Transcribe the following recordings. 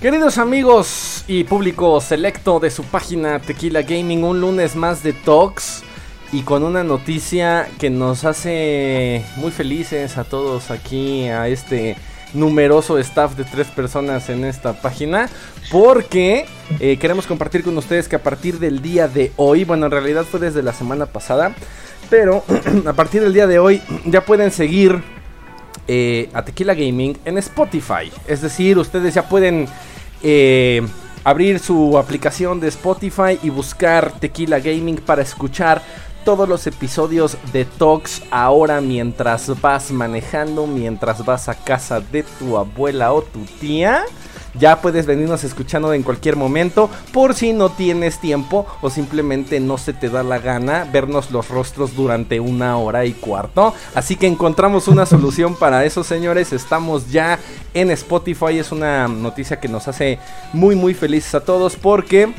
Queridos amigos y público selecto de su página Tequila Gaming, un lunes más de Talks y con una noticia que nos hace muy felices a todos aquí, a este numeroso staff de tres personas en esta página, porque eh, queremos compartir con ustedes que a partir del día de hoy, bueno, en realidad fue desde la semana pasada, pero a partir del día de hoy ya pueden seguir eh, a Tequila Gaming en Spotify. Es decir, ustedes ya pueden eh, abrir su aplicación de Spotify y buscar Tequila Gaming para escuchar todos los episodios de Talks ahora mientras vas manejando, mientras vas a casa de tu abuela o tu tía. Ya puedes venirnos escuchando en cualquier momento por si no tienes tiempo o simplemente no se te da la gana vernos los rostros durante una hora y cuarto. Así que encontramos una solución para eso, señores. Estamos ya en Spotify. Es una noticia que nos hace muy, muy felices a todos porque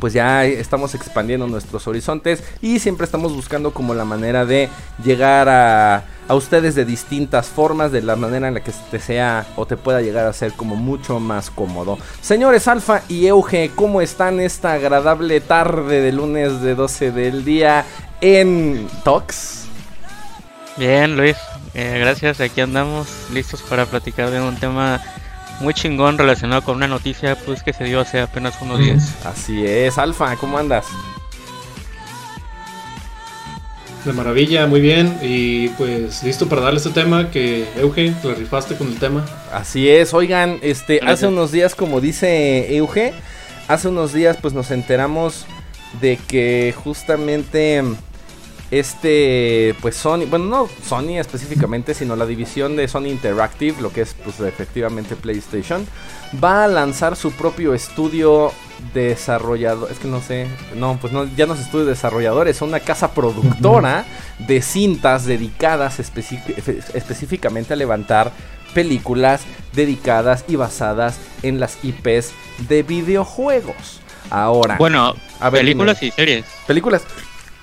pues ya estamos expandiendo nuestros horizontes y siempre estamos buscando como la manera de llegar a, a ustedes de distintas formas, de la manera en la que te sea o te pueda llegar a ser como mucho más cómodo. Señores Alfa y Euge, ¿cómo están esta agradable tarde de lunes de 12 del día en Tox? Bien, Luis, eh, gracias. Aquí andamos listos para platicar de un tema muy chingón relacionado con una noticia pues que se dio hace apenas unos días. Así es, Alfa, ¿cómo andas? De maravilla, muy bien. Y pues listo para darle este tema que Euge, te la rifaste con el tema. Así es, oigan, este, hace unos días, como dice Euge, hace unos días pues nos enteramos de que justamente este, pues Sony, bueno, no Sony específicamente, sino la división de Sony Interactive, lo que es pues efectivamente PlayStation, va a lanzar su propio estudio desarrollador, es que no sé, no, pues no, ya no es estudio desarrollador, es una casa productora de cintas dedicadas específicamente a levantar películas dedicadas y basadas en las IPs de videojuegos. Ahora, bueno, a películas y series. Películas,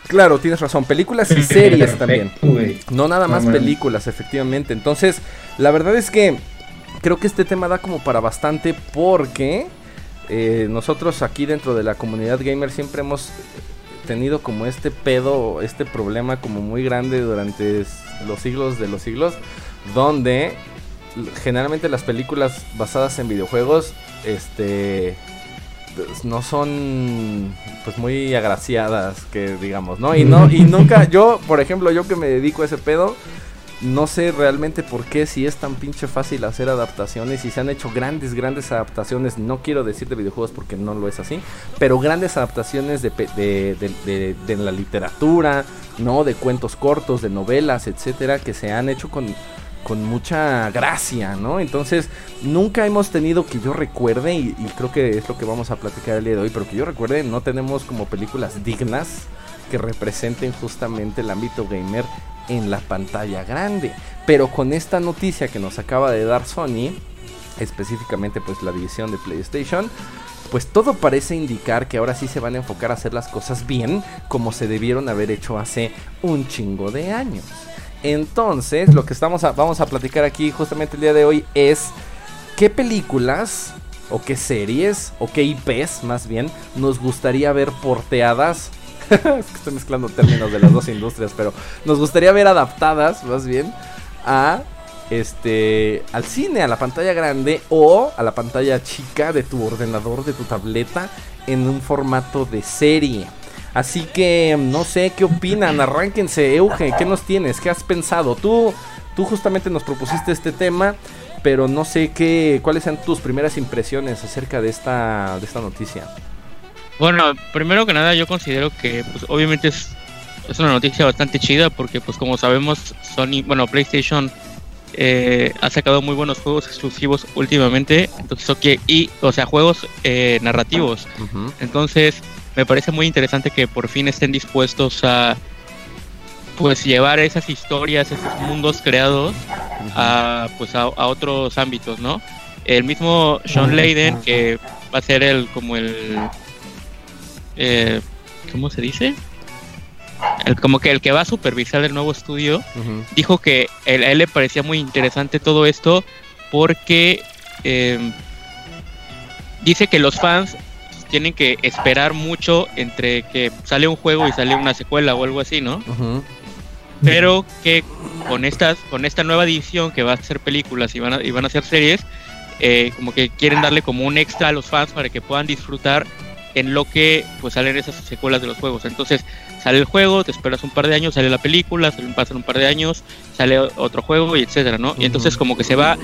Claro, tienes razón. Películas y series también. No nada más películas, efectivamente. Entonces, la verdad es que creo que este tema da como para bastante porque eh, nosotros aquí dentro de la comunidad gamer siempre hemos tenido como este pedo, este problema como muy grande durante los siglos de los siglos, donde generalmente las películas basadas en videojuegos, este no son pues muy agraciadas que digamos, ¿no? Y no y nunca yo, por ejemplo, yo que me dedico a ese pedo, no sé realmente por qué si es tan pinche fácil hacer adaptaciones y se han hecho grandes grandes adaptaciones, no quiero decir de videojuegos porque no lo es así, pero grandes adaptaciones de, de, de la literatura, ¿no? De cuentos cortos, de novelas, etcétera, que se han hecho con con mucha gracia, ¿no? Entonces, nunca hemos tenido que yo recuerde, y, creo que es lo que vamos a platicar el día de hoy, pero que yo recuerde, no tenemos como películas dignas que representen justamente el ámbito gamer en la pantalla grande. Pero con esta noticia que nos acaba de dar Sony, específicamente pues la división de PlayStation, pues todo parece indicar que ahora sí se van a enfocar a hacer las cosas bien como se debieron haber hecho hace un chingo de años. Entonces, lo que estamos vamos a platicar aquí justamente el día de hoy es qué películas o qué series o qué IPs más bien nos gustaría ver porteadas. es que estoy mezclando términos de las dos industrias, pero nos gustaría ver adaptadas más bien a este al cine, a la pantalla grande o a la pantalla chica de tu ordenador, de tu tableta en un formato de serie. Así que no sé qué opinan, arránquense, Euge, ¿qué nos tienes? ¿Qué has pensado? Tú, tú justamente nos propusiste este tema, pero no sé qué, cuáles sean tus primeras impresiones acerca de esta, de esta noticia. Bueno, primero que nada yo considero que pues, obviamente es, es una noticia bastante chida porque pues como sabemos Sony, bueno PlayStation eh, ha sacado muy buenos juegos exclusivos últimamente, entonces ok, y o sea juegos eh, narrativos, entonces me parece muy interesante que por fin estén dispuestos a pues llevar esas historias, esos mundos creados a pues a, otros ámbitos, ¿no? El mismo Sean Layden que va a ser el como el eh, ¿cómo se dice? El, como que el que va a supervisar el nuevo estudio dijo que a él le parecía muy interesante todo esto porque eh, dice que los fans tienen que esperar mucho entre que sale un juego y sale una secuela o algo así, ¿no? Pero que con estas, con esta nueva edición que va a ser películas y van a, y van a ser series, eh, como que quieren darle como un extra a los fans para que puedan disfrutar en lo que pues salen esas secuelas de los juegos. Entonces sale el juego, te esperas un par de años, sale la película, pasan un par de años, sale otro juego y etcétera, ¿no? Y entonces como que se va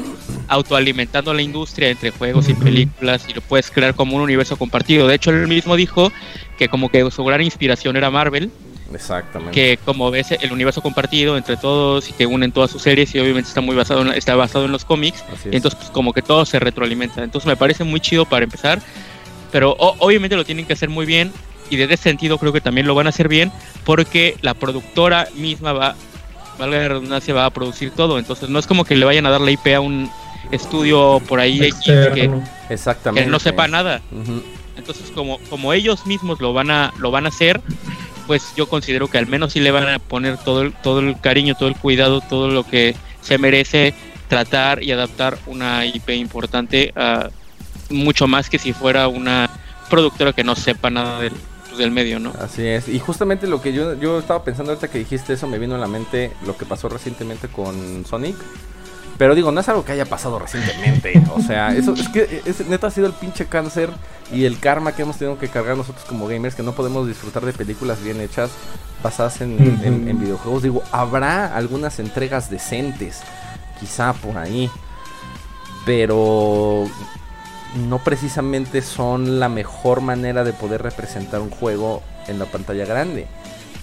autoalimentando la industria entre juegos y películas y lo puedes crear como un universo compartido. De hecho, él mismo dijo que como que su gran inspiración era Marvel. Exactamente. Que como ves el universo compartido entre todos y que unen todas sus series y obviamente está muy basado en, está basado en los cómics. Entonces pues, como que todo se retroalimenta. Entonces me parece muy chido para empezar. Pero obviamente lo tienen que hacer muy bien y desde ese sentido creo que también lo van a hacer bien porque la productora misma va, valga la redundancia, va a producir todo. Entonces no es como que le vayan a dar la IP a un estudio por ahí que, Exactamente. no sepa nada. Entonces como, como ellos mismos lo van a, lo van a hacer, pues yo considero que al menos sí le van a poner todo el, todo el cariño, todo el cuidado, todo lo que se merece tratar y adaptar una IP importante a mucho más que si fuera una productora que no sepa nada del, pues, del medio, ¿no? Así es. Y justamente lo que yo, yo estaba pensando ahorita que dijiste eso, me vino a la mente lo que pasó recientemente con Sonic. Pero digo, no es algo que haya pasado recientemente. O sea, eso es que es, neta ha sido el pinche cáncer y el karma que hemos tenido que cargar nosotros como gamers, que no podemos disfrutar de películas bien hechas basadas en, en videojuegos. Digo, habrá algunas entregas decentes, quizá por ahí. Pero no precisamente son la mejor manera de poder representar un juego en la pantalla grande.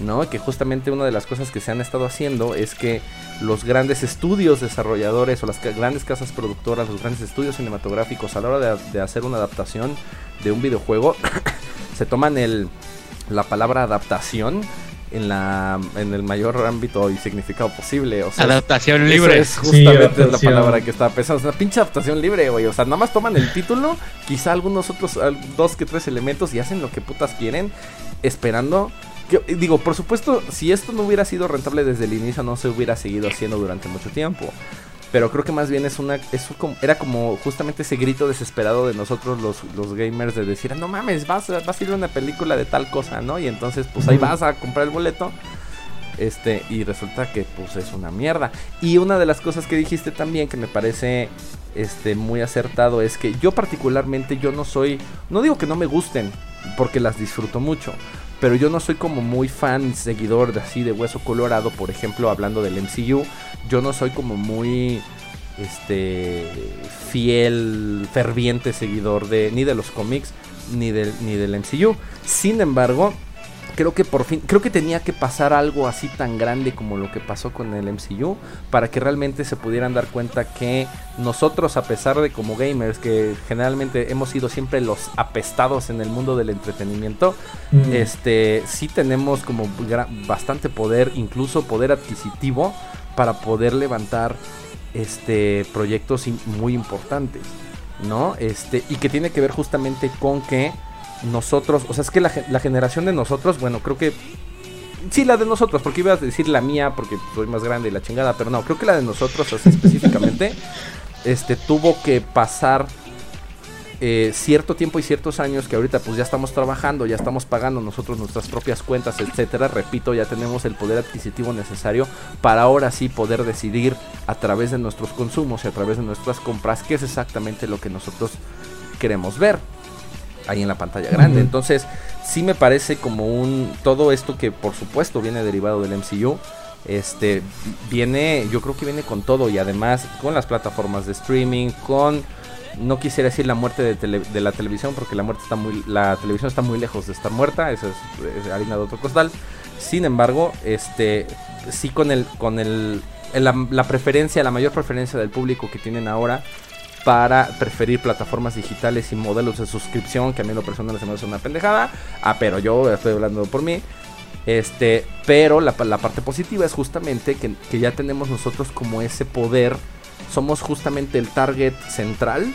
¿no? Que justamente una de las cosas que se han estado haciendo es que los grandes estudios desarrolladores o las grandes casas productoras, los grandes estudios cinematográficos a la hora de, hacer una adaptación de un videojuego, se toman el, la palabra adaptación en la en el mayor ámbito y significado posible. O sea, adaptación libre. Es justamente la palabra que estaba pensando. Es una pinche adaptación libre, güey. O sea, nada más toman el título, quizá algunos otros, dos que tres elementos y hacen lo que putas quieren, esperando. digo, por supuesto, si esto no hubiera sido rentable desde el inicio, no se hubiera seguido haciendo durante mucho tiempo. Pero creo que más bien es una. Es era como justamente ese grito desesperado de nosotros los, los gamers de decir, no mames, vas, vas a ir a una película de tal cosa, ¿no? Y entonces, pues ahí vas a comprar el boleto. Este, y resulta que pues es una mierda. Y una de las cosas que dijiste también que me parece este muy acertado es que yo particularmente yo no soy, no digo que no me gusten, porque las disfruto mucho, pero yo no soy como muy fan, seguidor de así de hueso colorado, por ejemplo, hablando del MCU, yo no soy como muy este fiel, ferviente seguidor de ni de los cómics ni del ni del MCU. Sin embargo, creo que por fin, creo que tenía que pasar algo así tan grande como lo que pasó con el MCU para que realmente se pudieran dar cuenta que nosotros, a pesar de como gamers, que generalmente hemos sido siempre los apestados en el mundo del entretenimiento, este, sí tenemos como bastante poder, incluso poder adquisitivo para poder levantar este proyectos muy importantes, ¿no? Este, y que tiene que ver justamente con que nosotros, o sea, es que la, generación de nosotros, bueno, creo que Sí, la de nosotros, porque iba a decir la mía porque soy más grande y la chingada, pero no, creo que la de nosotros, así específicamente, este, tuvo que pasar eh, cierto tiempo y ciertos años que ahorita pues ya estamos trabajando, ya estamos pagando nosotros nuestras propias cuentas, etcétera. Repito, ya tenemos el poder adquisitivo necesario para ahora sí poder decidir a través de nuestros consumos y a través de nuestras compras qué es exactamente lo que nosotros queremos ver ahí en la pantalla grande. Entonces, sí me parece como un todo esto que por supuesto viene derivado del MCU. Este viene, yo creo que viene con todo y además con las plataformas de streaming, con no quisiera decir la muerte de, la televisión porque la muerte está muy la televisión está muy lejos de estar muerta, eso es, harina de otro costal. Sin embargo, este sí con el con el la preferencia, la mayor preferencia del público que tienen ahora para preferir plataformas digitales y modelos de suscripción, que a mí lo personal se me hace una pendejada. Ah, pero yo estoy hablando por mí. Este, pero la, parte positiva es justamente que, ya tenemos nosotros como ese poder. Somos justamente el target central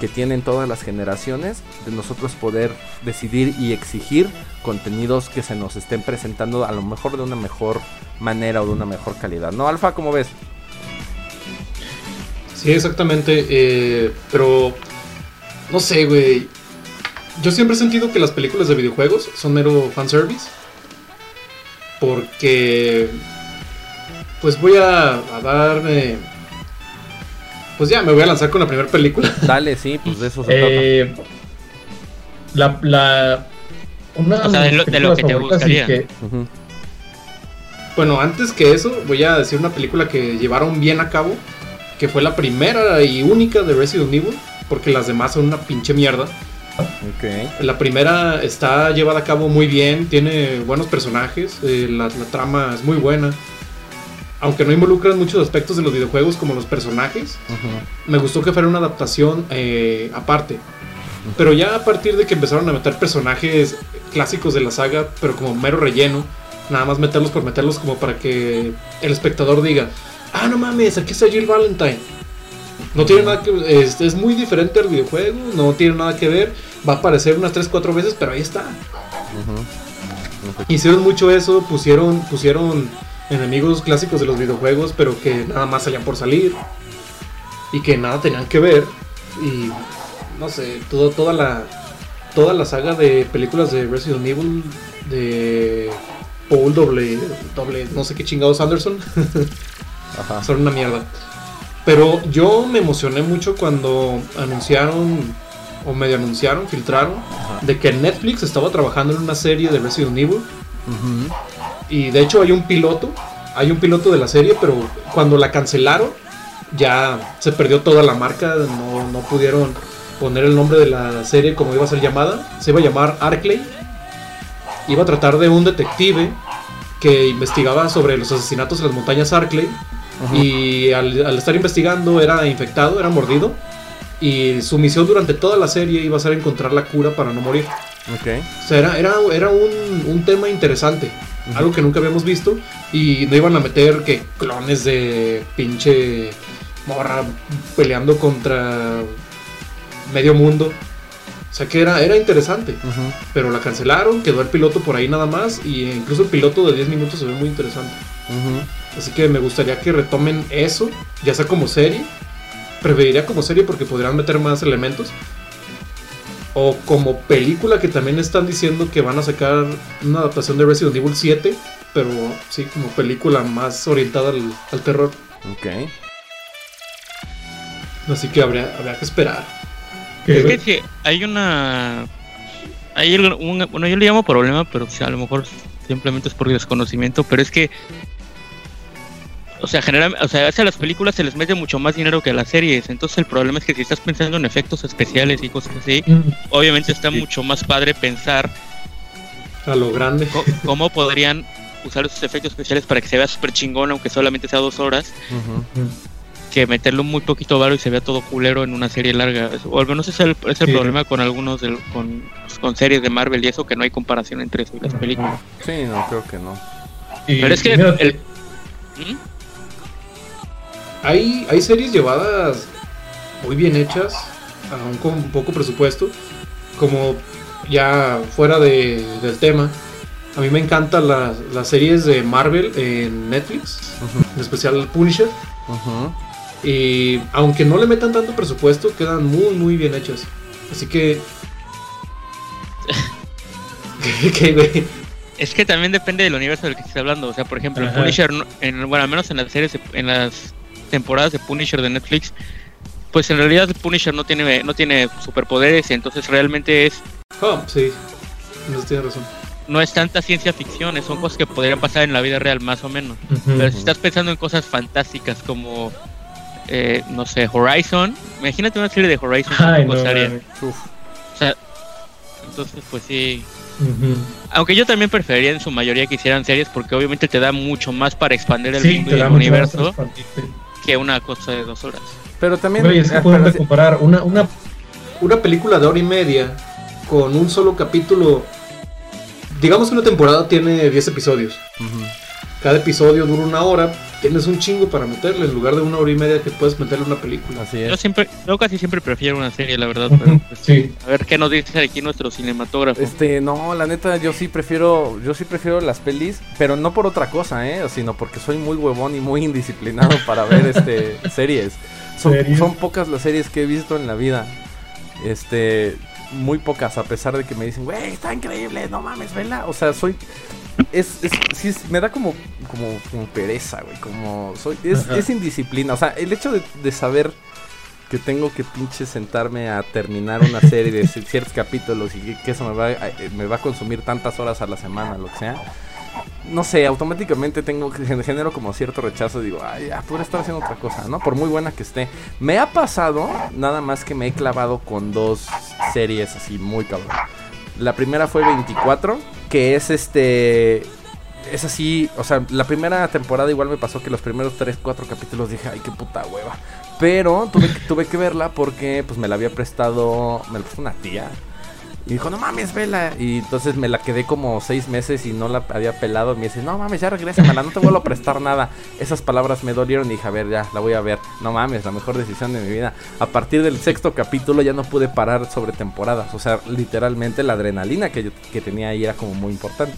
que tienen todas las generaciones de nosotros poder decidir y exigir contenidos que se nos estén presentando a lo mejor de una mejor manera o de una mejor calidad. ¿No, Alfa? ¿Cómo ves? Sí, exactamente. Eh, pero no sé, güey. yo siempre he sentido que las películas de videojuegos son mero fanservice. Porque. Pues voy a, a darme. Pues ya, me voy a lanzar con la primera película. Dale, sí, pues de eso se eh, La. la una o sea, de lo, de lo que te gustaría. Que... Bueno, antes que eso, voy a decir una película que llevaron bien a cabo. Que fue la primera y única de Resident Evil. Porque las demás son una pinche mierda. La primera está llevada a cabo muy bien, tiene buenos personajes, eh, la, trama es muy buena. Aunque no involucran muchos aspectos de los videojuegos como los personajes, me gustó que fuera una adaptación eh, aparte. Pero ya a partir de que empezaron a meter personajes clásicos de la saga, pero como mero relleno, nada más meterlos por meterlos como para que el espectador diga, ah, no mames, aquí está Jill Valentine. No tiene nada que es, es muy diferente al videojuego, no tiene nada que ver va a aparecer unas 3, 4 veces, pero ahí está. Hicieron mucho eso, pusieron, pusieron enemigos clásicos de los videojuegos, pero que nada más salían por salir. Y que nada tenían que ver. Y no sé, todo, toda la. Toda la saga de películas de Resident Evil de Paul doble, doble no sé qué chingados Anderson. Son una mierda. Pero yo me emocioné mucho cuando anunciaron o medio anunciaron, filtraron, de que Netflix estaba trabajando en una serie de Resident Evil. Y de hecho hay un piloto, hay un piloto de la serie, pero cuando la cancelaron, ya se perdió toda la marca, no, no pudieron poner el nombre de la serie como iba a ser llamada. Se iba a llamar Arclay. Iba a tratar de un detective que investigaba sobre los asesinatos en las montañas Arclay. Y al, al, estar investigando era infectado, era mordido. Y su misión durante toda la serie iba a ser encontrar la cura para no morir. Ok. O sea, era, era, un, un tema interesante. Algo que nunca habíamos visto. Y no iban a meter que clones de pinche morra peleando contra medio mundo. O sea que era, era interesante. Pero la cancelaron, quedó el piloto por ahí nada más. Y incluso el piloto de 10 minutos se ve muy interesante. Así que me gustaría que retomen eso, ya sea como serie preferiría como serie porque podrían meter más elementos. O como película que también están diciendo que van a sacar una adaptación de Resident Evil 7, pero sí, como película más orientada al, terror. Ok. Así que habría, habría que esperar. Es que hay una... Hay un, bueno, yo le llamo problema, pero a lo mejor simplemente es por desconocimiento, pero es que o sea, generalmente, o sea, a las películas se les mete mucho más dinero que a las series. Entonces el problema es que si estás pensando en efectos especiales y cosas así, mm. obviamente está mucho más padre pensar a lo grande. Cómo podrían usar esos efectos especiales para que se vea súper chingón, aunque solamente sea dos horas. Que meterlo muy poquito varo y se vea todo culero en una serie larga. O al menos ese es el, es el problema con algunos con, con, series de Marvel y eso, que no hay comparación entre eso y las películas. Sí, no, creo que no. Pero es que el, ¿Mm? Hay, hay series llevadas muy bien hechas, aún con poco presupuesto, como ya fuera de, del tema. A mí me encantan las, las series de Marvel en Netflix, en especial Punisher. Y aunque no le metan tanto presupuesto, quedan muy, muy bien hechas. Así que. es que también depende del universo del que estés hablando. O sea, por ejemplo, Punisher, en, bueno, al menos en las series, en las temporadas de Punisher de Netflix, pues en realidad Punisher no tiene, no tiene superpoderes, entonces realmente es... Oh, sí, no tiene razón. No es tanta ciencia ficción, son cosas que podrían pasar en la vida real más o menos. Pero si estás pensando en cosas fantásticas como, eh, no sé, Horizon, imagínate una serie de Horizon. Ay, no, o sea, entonces pues sí, aunque yo también preferiría en su mayoría que hicieran series porque obviamente te da mucho más para expandir el universo que una cosa de dos horas. Pero también... es que pueden comparar una, una... una película de hora y media con un solo capítulo. Digamos que una temporada tiene 10 episodios. Cada episodio dura una hora. Tienes un chingo para meterle en lugar de una hora y media que puedes meterle una película. Así es. Yo, siempre, yo casi siempre prefiero una serie, la verdad. Pero, pues, sí. A ver qué nos dice aquí nuestro cinematógrafo. Este, no, la neta, yo sí prefiero, yo sí prefiero las pelis, pero no por otra cosa, ¿eh? Sino porque soy muy huevón y muy indisciplinado para ver este series. Son, son pocas las series que he visto en la vida. Este, muy pocas, a pesar de que me dicen, güey, está increíble, no mames, vela. O sea, soy. Es, es, sí, me da como, como, pereza, güey. Como soy. Es, indisciplina. O sea, el hecho de, saber que tengo que pinche sentarme a terminar una serie de ciertos capítulos y que, eso me va, eh, me va a consumir tantas horas a la semana, lo que sea no sé, automáticamente tengo genero como cierto rechazo. Digo, ay, ya, podría estar haciendo otra cosa, ¿no? Por muy buena que esté. Me ha pasado, nada más que me he clavado con dos series así muy cabrón. La primera fue 24, que es este. Es así, o sea, la primera temporada igual me pasó que los primeros 3, 4 capítulos dije, ay, qué puta hueva. Pero tuve, tuve que verla porque pues me la había prestado, me la prestó una tía y dijo, no mames, vela. Y entonces me la quedé como seis meses y no la había pelado. Me dice, no mames, ya regrésamela, no te vuelvo a prestar nada. Esas palabras me dolieron y dije, a ver, ya, la voy a ver. No mames, la mejor decisión de mi vida. A partir del sexto capítulo ya no pude parar sobre temporadas. O sea, literalmente la adrenalina que, que tenía ahí era como muy importante.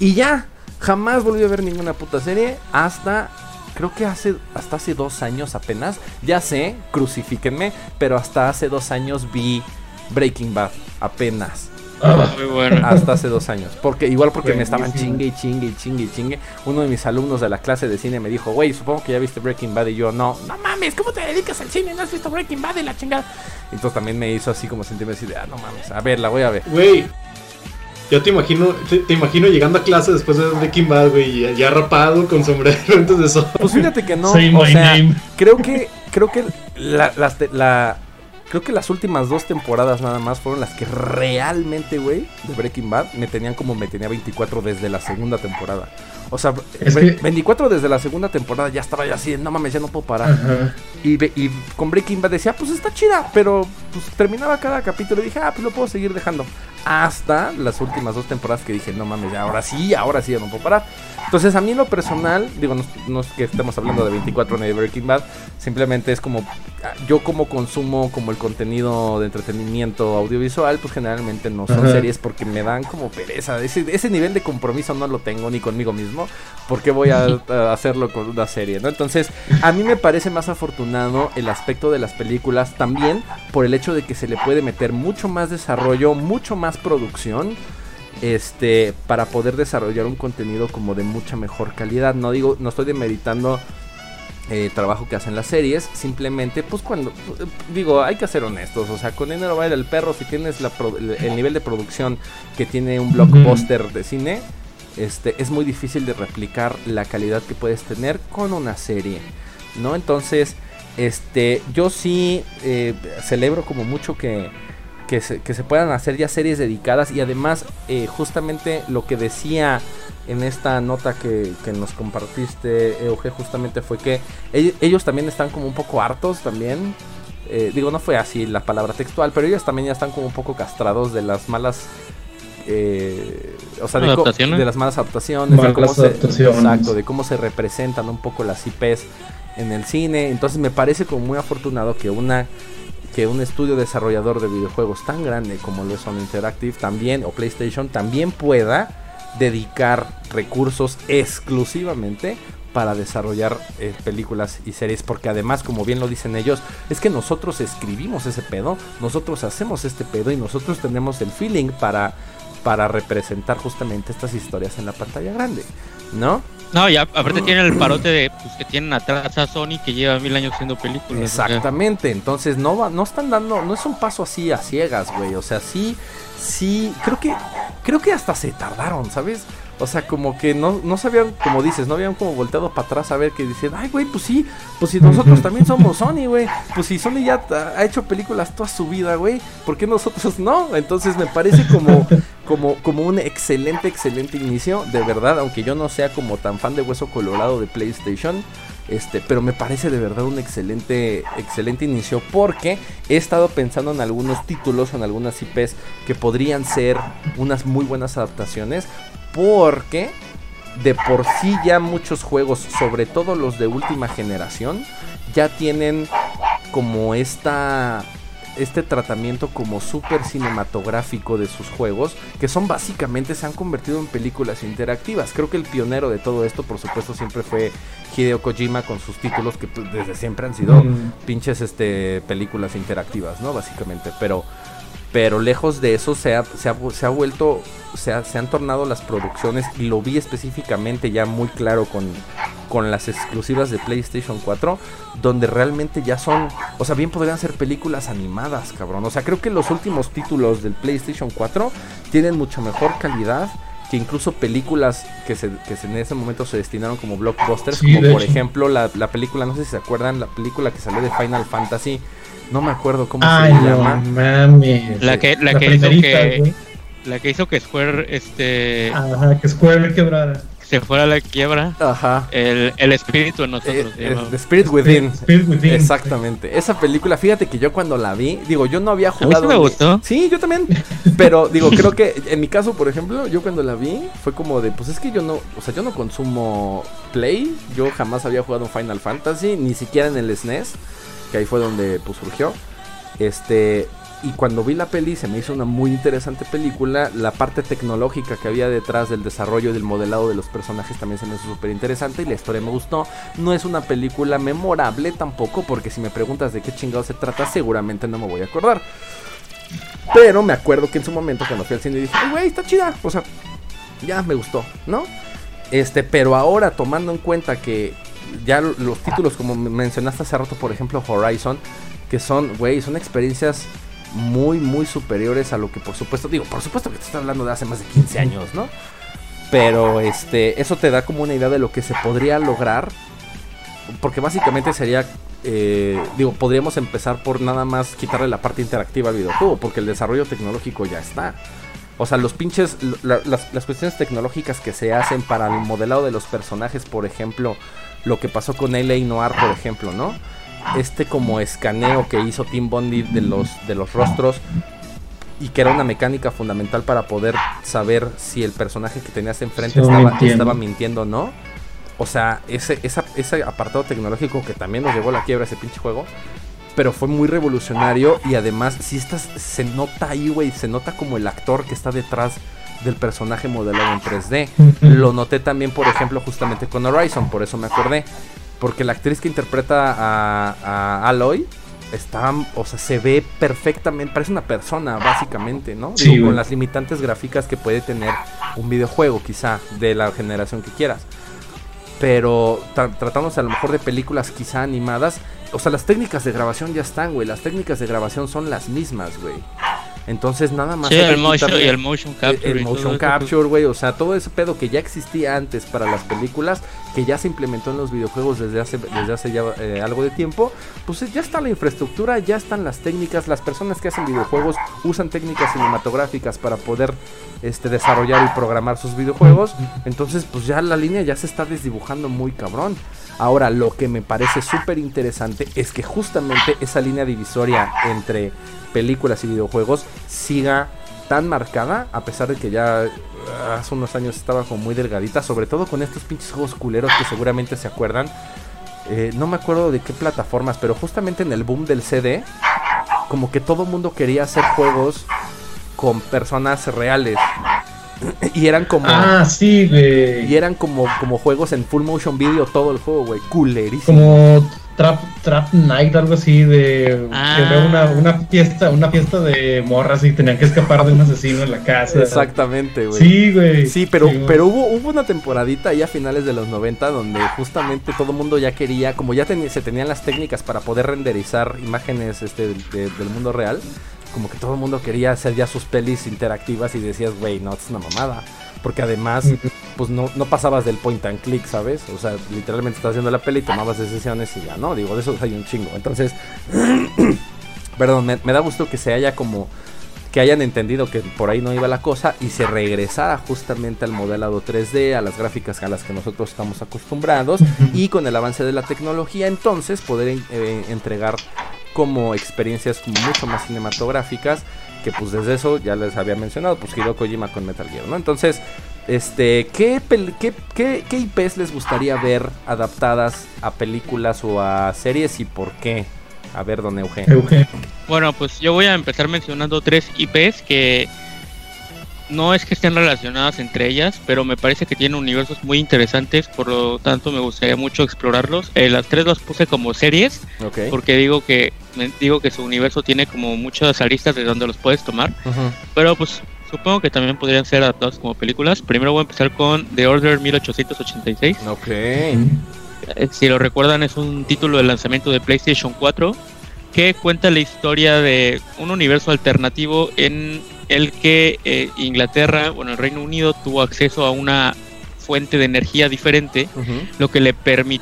Y ya, jamás volví a ver ninguna puta serie hasta creo que hace hasta hace dos años apenas. Ya sé, crucifíquenme, pero hasta hace dos años vi Breaking Bad, apenas. Ah, muy bueno. Hasta hace dos años. Porque, igual porque me estaban chingue y chingue y chingue y chingue. Uno de mis alumnos de la clase de cine me dijo, güey, supongo que ya viste Breaking Bad. Y yo, no, no mames, ¿cómo te dedicas al cine? ¿No has visto Breaking Bad y la chingada? Entonces también me hizo así como sentirme así de, ah, no mames, a ver, la voy a ver. Güey, yo te imagino, te, imagino llegando a clase después de Breaking Bad, güey, ya rapado, con sombrero, entonces eso. Pues fíjate que no, o sea, creo que, creo que la, la Creo que las últimas dos temporadas nada más fueron las que realmente, güey, de Breaking Bad me tenían como me tenía 24 desde la segunda temporada. O sea, 24 desde la segunda temporada ya estaba ya así, no mames, ya no puedo parar. Y, y, con Breaking Bad decía, pues está chida, pero pues terminaba cada capítulo y dije, ah, pues lo puedo seguir dejando. Hasta las últimas dos temporadas que dije, no mames, ya ahora sí, ahora sí ya no puedo parar. Entonces, a mí en lo personal, digo, no, es que estemos hablando de 24 ni de Breaking Bad, simplemente es como yo como consumo como el contenido de entretenimiento audiovisual, pues generalmente no son series porque me dan como pereza. Ese, ese nivel de compromiso no lo tengo ni conmigo mismo, porque voy a, hacerlo con una serie, ¿no? Entonces, a mí me parece más afortunado el aspecto de las películas también por el hecho de que se le puede meter mucho más desarrollo, mucho más producción este para poder desarrollar un contenido como de mucha mejor calidad. No digo, no estoy demeritando el eh, trabajo que hacen las series, simplemente pues cuando digo, hay que ser honestos, o sea, con dinero va el perro si tienes el nivel de producción que tiene un blockbuster de cine, este es muy difícil de replicar la calidad que puedes tener con una serie, ¿no? Entonces, este yo sí eh, celebro como mucho que que se, puedan hacer ya series dedicadas y además eh, justamente lo que decía en esta nota que, nos compartiste Euge justamente fue que ellos, también están como un poco hartos también eh, digo no fue así la palabra textual pero ellos también ya están como un poco castrados de las malas eh, o sea, de, las malas adaptaciones, de cómo se, exacto, de cómo se representan un poco las IPs en el cine. Entonces me parece como muy afortunado que una que un estudio desarrollador de videojuegos tan grande como lo es Sony Interactive también o PlayStation también pueda dedicar recursos exclusivamente para desarrollar eh, películas y series. Porque además como bien lo dicen ellos es que nosotros escribimos ese pedo nosotros hacemos este pedo y nosotros tenemos el feeling para para representar justamente estas historias en la pantalla grande ¿no? No, y aparte tienen el parote de pues, que tienen atrás a Sony que lleva mil años haciendo películas. Exactamente, entonces no va, no están dando, no es un paso así a ciegas, güey. O sea, sí, sí, creo que, creo que hasta se tardaron, ¿sabes? O sea, como que no, no sabían, como dices, no habían como volteado para atrás a ver que dicen, ay, güey, pues sí, pues si nosotros también somos Sony, güey. Pues si Sony ya ha hecho películas toda su vida, güey, ¿por qué nosotros no? Entonces me parece como, como, como un excelente, excelente inicio, de verdad, aunque yo no sea como tan fan de Hueso Colorado de PlayStation. Este, pero me parece de verdad un excelente, excelente inicio porque he estado pensando en algunos títulos, en algunas IPs que podrían ser unas muy buenas adaptaciones porque de por sí ya muchos juegos, sobre todo los de última generación, ya tienen como esta este tratamiento como súper cinematográfico de sus juegos, que son básicamente se han convertido en películas interactivas. Creo que el pionero de todo esto, por supuesto, siempre fue Hideo Kojima con sus títulos que desde siempre han sido pinches este películas interactivas, ¿no? Básicamente, pero Pero lejos de eso se ha, se ha, vuelto, se, se, han tornado las producciones y lo vi específicamente ya muy claro con, con las exclusivas de PlayStation 4, donde realmente ya son, o sea, bien podrían ser películas animadas, cabrón. O sea, creo que los últimos títulos del PlayStation 4 tienen mucha mejor calidad que incluso películas que, se, que en ese momento se destinaron como blockbusters, como por ejemplo la, la, película, no sé si se acuerdan, la película que salió de Final Fantasy, no me acuerdo cómo se llama. La que, la, que hizo que, la que hizo que Square, este... Ajá, que Square quebrara se fuera a la quiebra, Ajá. El, el espíritu en nosotros. Eh, the Spirit Within. Exactamente. Esa película, fíjate que yo cuando la vi, digo, yo no había jugado. me gustó. Sí, yo también. Pero digo, creo que en mi caso, por ejemplo, yo cuando la vi, fue como de, pues es que yo no, o sea, yo no consumo Play. Yo jamás había jugado un Final Fantasy, ni siquiera en el SNES, que ahí fue donde pues surgió. Este, y cuando vi la peli se me hizo una muy interesante película. La parte tecnológica que había detrás del desarrollo y del modelado de los personajes también se me hizo súper interesante y la historia me gustó. No es una película memorable tampoco porque si me preguntas de qué chingado se trata seguramente no me voy a acordar. Pero me acuerdo que en su momento cuando fui al cine dije, güey, está chida. O sea, ya me gustó, ¿no? Este, pero ahora tomando en cuenta que ya los títulos como mencionaste hace rato, por ejemplo Horizon, que son, güey, son experiencias muy, muy superiores a lo que por supuesto, digo, por supuesto que te estoy hablando de hace más de 15 años, ¿no? Pero este, eso te da como una idea de lo que se podría lograr. Porque básicamente sería, eh, digo, podríamos empezar por nada más quitarle la parte interactiva al videojuego, porque el desarrollo tecnológico ya está. O sea, los pinches, las, las, cuestiones tecnológicas que se hacen para el modelado de los personajes, por ejemplo, lo que pasó con LA Noir, por ejemplo, ¿no? Este como escaneo que hizo Tim Bondi de los, de los rostros y que era una mecánica fundamental para poder saber si el personaje que tenías enfrente estaba, estaba, mintiendo o no. O sea, ese, ese apartado tecnológico que también nos llevó a la quiebra ese pinche juego. Pero fue muy revolucionario y además, si estás, se nota ahí, güey, se nota como el actor que está detrás del personaje modelado en 3D. Lo noté también, por ejemplo, justamente con Horizon, por eso me acordé. Porque la actriz que interpreta a, Aloy está, o sea, se ve perfectamente, parece una persona, básicamente, ¿no? con las limitantes gráficas que puede tener un videojuego, quizá, de la generación que quieras. Pero tratándose a lo mejor de películas quizá animadas, o sea, las técnicas de grabación ya están, güey. Las técnicas de grabación son las mismas, güey. Entonces nada más... Sí, el motion, y el motion capture. El, motion capture, güey. O sea, todo ese pedo que ya existía antes para las películas, que ya se implementó en los videojuegos desde hace, desde hace ya eh, algo de tiempo, pues ya está la infraestructura, ya están las técnicas. Las personas que hacen videojuegos usan técnicas cinematográficas para poder este, desarrollar y programar sus videojuegos. Entonces, pues ya la línea ya se está desdibujando muy cabrón. Ahora, lo que me parece súper interesante es que justamente esa línea divisoria entre películas y videojuegos siga tan marcada, a pesar de que ya ah, hace unos años estaba como muy delgadita, sobre todo con estos pinches juegos culeros que seguramente se acuerdan. Eh, no me acuerdo de qué plataformas, pero justamente en el boom del CD, como que todo mundo quería hacer juegos con personas reales. Y eran como. Ah, sí, güey. Y eran como, como juegos en full motion video todo el juego, güey. Culerísimo. Como Trap, Trap Night, algo así, de. Ah. Una, una, fiesta, una fiesta de morras y tenían que escapar de un asesino en la casa. Exactamente, güey. Sí, güey. Sí, pero, pero hubo, hubo una temporadita ahí a finales de los 90 donde justamente todo el mundo ya quería, como ya se tenían las técnicas para poder renderizar imágenes este, del mundo real como que todo el mundo quería hacer ya sus pelis interactivas y decías, güey, no, es una mamada. Porque además, pues no, no pasabas del point and click, ¿sabes? O sea, literalmente estás haciendo la peli, y tomabas decisiones y ya, ¿no? Digo, de eso hay un chingo. Entonces, perdón, me, da gusto que se haya como que hayan entendido que por ahí no iba la cosa y se regresara justamente al modelado 3D, a las gráficas a las que nosotros estamos acostumbrados y con el avance de la tecnología entonces poder eh, entregar como experiencias como mucho más cinematográficas que pues desde eso ya les había mencionado pues Hideo Kojima con Metal Gear no entonces este ¿qué, qué, qué, qué IPs les gustaría ver adaptadas a películas o a series y por qué a ver don Eugenio bueno pues yo voy a empezar mencionando tres IPs que no es que estén relacionadas entre ellas, pero me parece que tienen universos muy interesantes, por lo tanto me gustaría mucho explorarlos. Eh, las tres las puse como series, porque digo que digo que su universo tiene como muchas aristas de donde los puedes tomar, pero pues supongo que también podrían ser adaptados como películas. Primero voy a empezar con The Order 1886. Ok. Eh, si lo recuerdan es un título de lanzamiento de PlayStation 4 que cuenta la historia de un universo alternativo en el que eh, Inglaterra, bueno, el Reino Unido tuvo acceso a una fuente de energía diferente, lo que le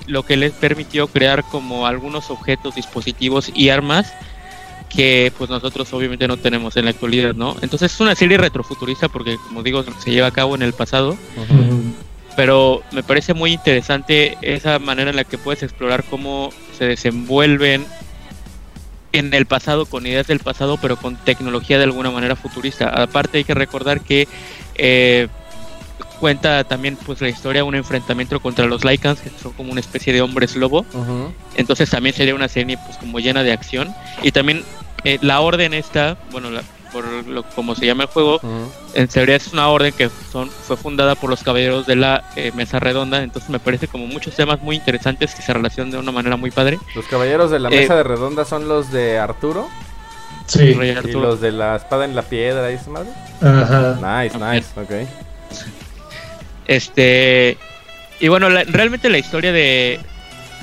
lo que les permitió crear como algunos objetos, dispositivos y armas que pues nosotros obviamente no tenemos en la actualidad, ¿no? Entonces es una serie retrofuturista porque como digo se lleva a cabo en el pasado. Pero me parece muy interesante esa manera en la que puedes explorar cómo se desenvuelven en el pasado con ideas del pasado, pero con tecnología de alguna manera futurista. Aparte hay que recordar que eh, cuenta también pues la historia un enfrentamiento contra los Lycans, que son como una especie de hombres lobo. Entonces también sería una serie pues como llena de acción. Y también eh, la orden esta, bueno, por lo como se llama el juego, en teoría es una orden que son, fue fundada por los caballeros de la eh, mesa redonda, entonces me parece como muchos temas muy interesantes que se relacionan de una manera muy padre. Los caballeros de la mesa de redonda son los de Arturo. Sí. Y los de la espada en la piedra y esa madre. Ajá. Nice, nice, ok. Este. Y bueno, realmente la historia de.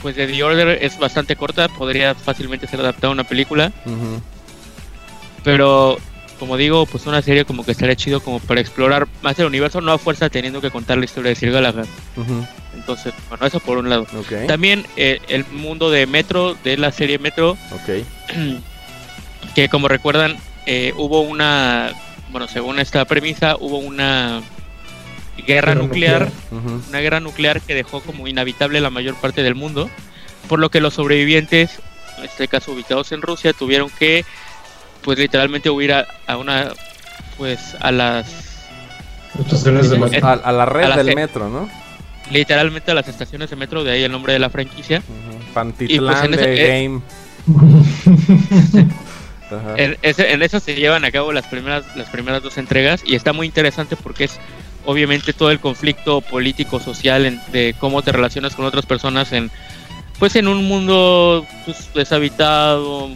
Pues de The Order es bastante corta, podría fácilmente ser adaptada a una película. Pero, como digo, pues una serie como que estaría chido como para explorar más el universo, no a fuerza teniendo que contar la historia de Sir Galahad. Entonces, bueno, eso por un lado. También eh, el mundo de Metro, de la serie Metro. Que como recuerdan, eh, hubo una. Bueno, según esta premisa, hubo una guerra nuclear, una guerra nuclear que dejó como inhabitable la mayor parte del mundo, por lo que los sobrevivientes, en este caso ubicados en Rusia, tuvieron que, pues literalmente huir a, una, pues a las a, la red del metro, ¿no? Literalmente a las estaciones de metro, de ahí el nombre de la franquicia. Pantitlán pues, de eh, Game. en, en, eso se llevan a cabo las primeras las primeras dos entregas y está muy interesante porque es obviamente todo el conflicto político social de cómo te relacionas con otras personas en pues en un mundo pues, deshabitado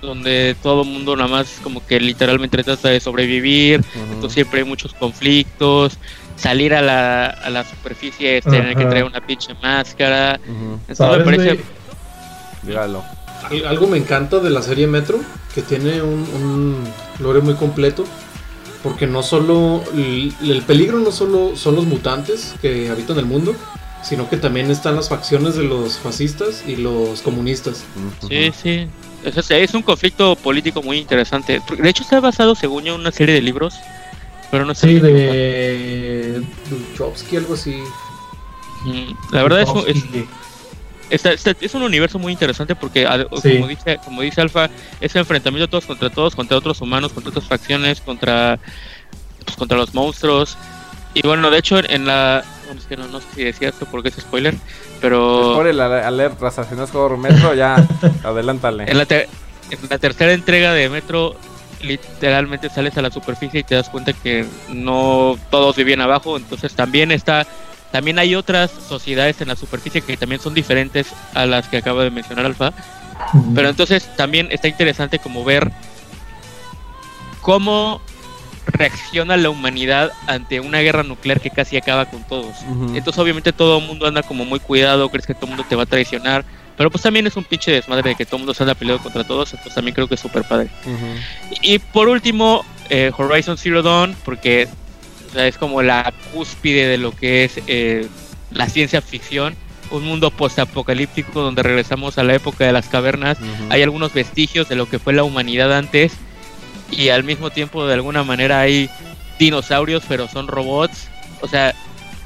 donde todo el mundo nada más como que literalmente trata de sobrevivir entonces siempre hay muchos conflictos salir a la, a la superficie es tener que traer una pinche máscara entonces me parece Dígalo. algo me encanta de la serie Metro que tiene un, un lore muy completo porque no solo. El, peligro no solo son los mutantes que habitan el mundo, sino que también están las facciones de los fascistas y los comunistas. Sí, sí. Es, es un conflicto político muy interesante. De hecho, está basado, según yo, en una serie de libros. Pero no sé. Sí, de. Chomsky, algo así. La verdad es, es, es un universo muy interesante porque, como dice como dice Alfa, es enfrentamiento todos contra todos, contra otros humanos, contra otras facciones, contra pues, contra los monstruos. Y bueno, de hecho, en la. Bueno, es que no, no, sé si decía esto porque es spoiler, pero. Spoiler alert, raza. Si no es juego Metro, ya adelántale. En la, en la tercera entrega de Metro, literalmente sales a la superficie y te das cuenta que no todos vivían abajo. Entonces también está también hay otras sociedades en la superficie que también son diferentes a las que acaba de mencionar Alfa. Pero entonces también está interesante como ver cómo reacciona la humanidad ante una guerra nuclear que casi acaba con todos. Entonces obviamente todo el mundo anda como muy cuidado, crees que todo el mundo te va a traicionar. Pero pues también es un pinche desmadre de que todo el mundo se anda peleado contra todos, entonces también creo que es súper padre. Y por último, eh, Horizon Zero Dawn, porque o sea, es como la cúspide de lo que es eh, la ciencia ficción. Un mundo postapocalíptico donde regresamos a la época de las cavernas. Hay algunos vestigios de lo que fue la humanidad antes. Y al mismo tiempo, de alguna manera, hay dinosaurios, pero son robots. O sea,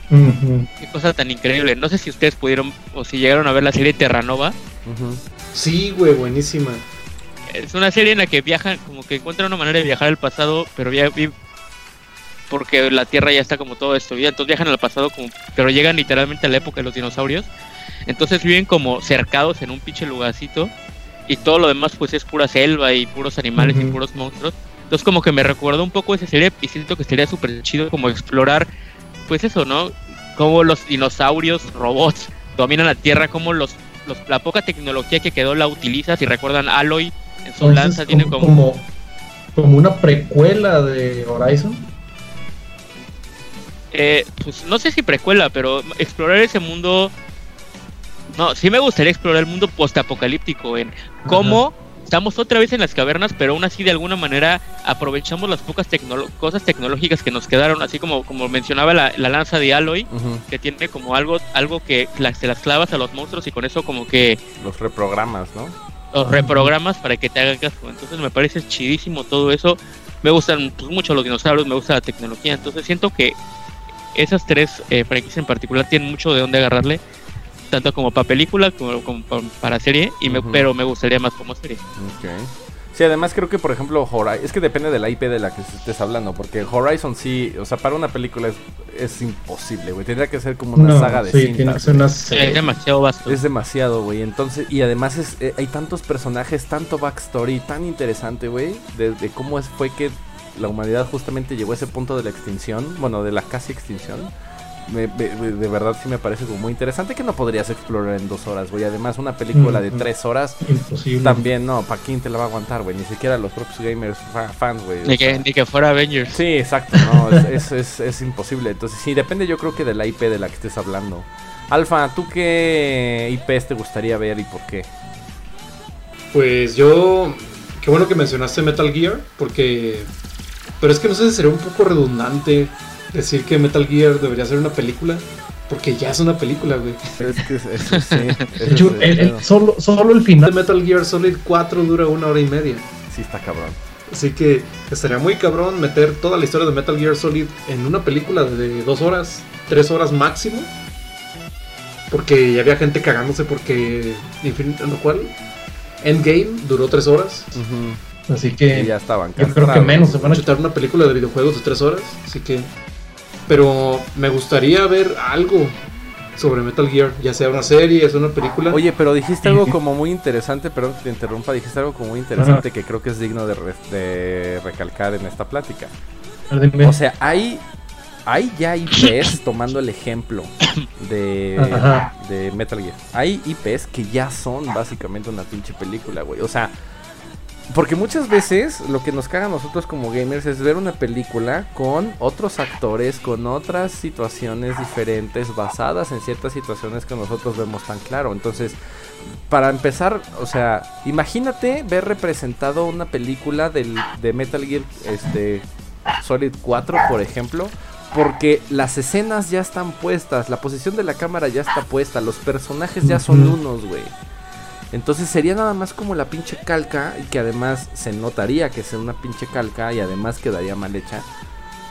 qué cosa tan increíble. No sé si ustedes pudieron o si llegaron a ver la serie Terranova. Sí, güey, buenísima. Es una serie en la que viajan, como que encuentran una manera de viajar al pasado, pero porque la Tierra ya está como todo destruida, entonces viajan al pasado como, pero llegan literalmente a la época de los dinosaurios, entonces viven como cercados en un pinche lugarcito y todo lo demás pues es pura selva y puros animales y puros monstruos, entonces como que me recuerda un poco esa serie y siento que sería súper chido como explorar pues eso, ¿no? Cómo los dinosaurios, robots dominan la Tierra, cómo los, los la poca tecnología que quedó la utilizas y recuerdan Aloy en su lanza tiene como... como... como una precuela de Horizon. Eh, pues no sé si precuela, pero explorar ese mundo no, sí me gustaría explorar el mundo postapocalíptico en cómo estamos otra vez en las cavernas, pero aún así de alguna manera aprovechamos las pocas cosas tecnológicas que nos quedaron, así como, como mencionaba la, lanza de Aloy, que tiene como algo, algo que se las clavas a los monstruos y con eso como que... Los reprogramas, ¿no? Los reprogramas para que te hagan caso. Entonces me parece chidísimo todo eso. Me gustan pues, mucho los dinosaurios, me gusta la tecnología. Entonces siento que esas tres eh, franquicias en particular tienen mucho de dónde agarrarle tanto como para película como, para serie, y me, pero me gustaría más como serie. Sí, además creo que, por ejemplo, Horizon, es que depende de la IP de la que estés hablando, porque Horizon sí, o sea, para una película es, imposible, güey. Tendría que ser como una saga de cintas. es demasiado vasto. Es demasiado, güey. Entonces, y además es, eh, hay tantos personajes, tanto backstory, tan interesante, güey, de, de, cómo es, fue que la humanidad justamente llegó a ese punto de la extinción, bueno, de la casi extinción de verdad sí me parece como muy interesante que no podrías explorar en dos horas, güey. Además, una película de tres horas Imposible. también, no, ¿para quién te la va a aguantar, güey? Ni siquiera los propios gamers fans, güey. Ni, que, ni que fuera Avengers. Sí, exacto, no, es, es, es, imposible. Entonces, sí, depende yo creo que de la IP de la que estés hablando. Alfa, ¿tú qué IPs te gustaría ver y por qué? Pues yo, qué bueno que mencionaste Metal Gear, porque... Pero es que no sé si sería un poco redundante decir que Metal Gear debería ser una película. Porque ya es una película, güey. Es que eso sí. solo, solo el final de Metal Gear Solid 4 dura una hora y media. Sí, está cabrón. Así que estaría muy cabrón meter toda la historia de Metal Gear Solid en una película de dos horas, tres horas máximo. Porque ya había gente cagándose porque. Lo cual. Endgame duró tres horas. Así que. ya estaban. Yo creo que menos. Se van a chutar una película de videojuegos de tres horas. Así que. Pero me gustaría ver algo sobre Metal Gear, ya sea una serie, ya sea una película. Oye, pero dijiste algo como muy interesante, perdón que te interrumpa, dijiste algo como muy interesante que creo que es digno de, recalcar en esta plática. O sea, hay, hay ya IPs, tomando el ejemplo de, de Metal Gear, hay IPs que ya son básicamente una pinche película, güey. O sea, porque muchas veces lo que nos caga a nosotros como gamers es ver una película con otros actores, con otras situaciones diferentes, basadas en ciertas situaciones que nosotros vemos tan claro. Entonces, para empezar, o sea, imagínate ver representado una película del, de Metal Gear este, Solid 4, por ejemplo. Porque las escenas ya están puestas, la posición de la cámara ya está puesta, los personajes ya son unos, güey. Entonces sería nada más como la pinche calca y que además se notaría que es una pinche calca y además quedaría mal hecha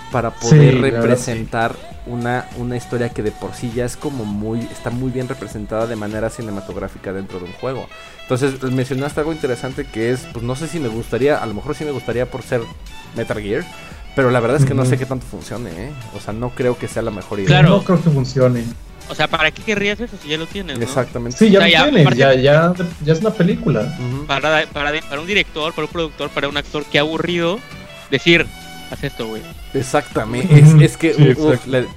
para poder representar una, una historia que de por sí ya es como muy, está muy bien representada de manera cinematográfica dentro de un juego. Entonces mencionaste algo interesante que es, pues no sé si me gustaría, a lo mejor sí me gustaría por ser Metal Gear, pero la verdad es que no sé qué tanto funcione, ¿eh? O sea, no creo que sea la mejor idea. Claro, no creo que funcione. O sea, ¿para qué querrías eso si ya lo tienes? Exactamente. Sí, ya lo tienes, ya, ya, ya, es una película. para, para, para, un director, para un productor, para un actor, qué aburrido decir, haz esto, güey. Exactamente, es, que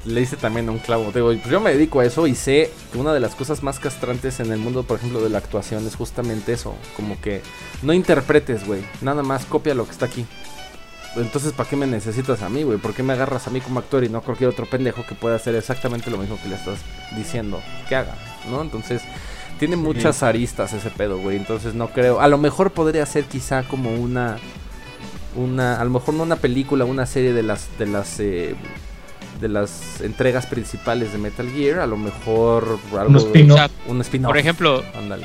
le, hice también un clavo. Digo, pues yo me dedico a eso y sé que una de las cosas más castrantes en el mundo, por ejemplo, de la actuación es justamente eso. Como que no interpretes, güey, nada más copia lo que está aquí entonces ¿para qué me necesitas a mí, güey? ¿Por qué me agarras a mí como actor y no cualquier otro pendejo que pueda hacer exactamente lo mismo que le estás diciendo que haga, ¿no? Entonces, tiene muchas aristas ese pedo, güey. Entonces no creo. A lo mejor podría ser quizá como una. Una. A lo mejor no una película, una serie de las. de las. Eh, de las entregas principales de Metal Gear, a lo mejor algo, un spin-off. Spin Por ejemplo,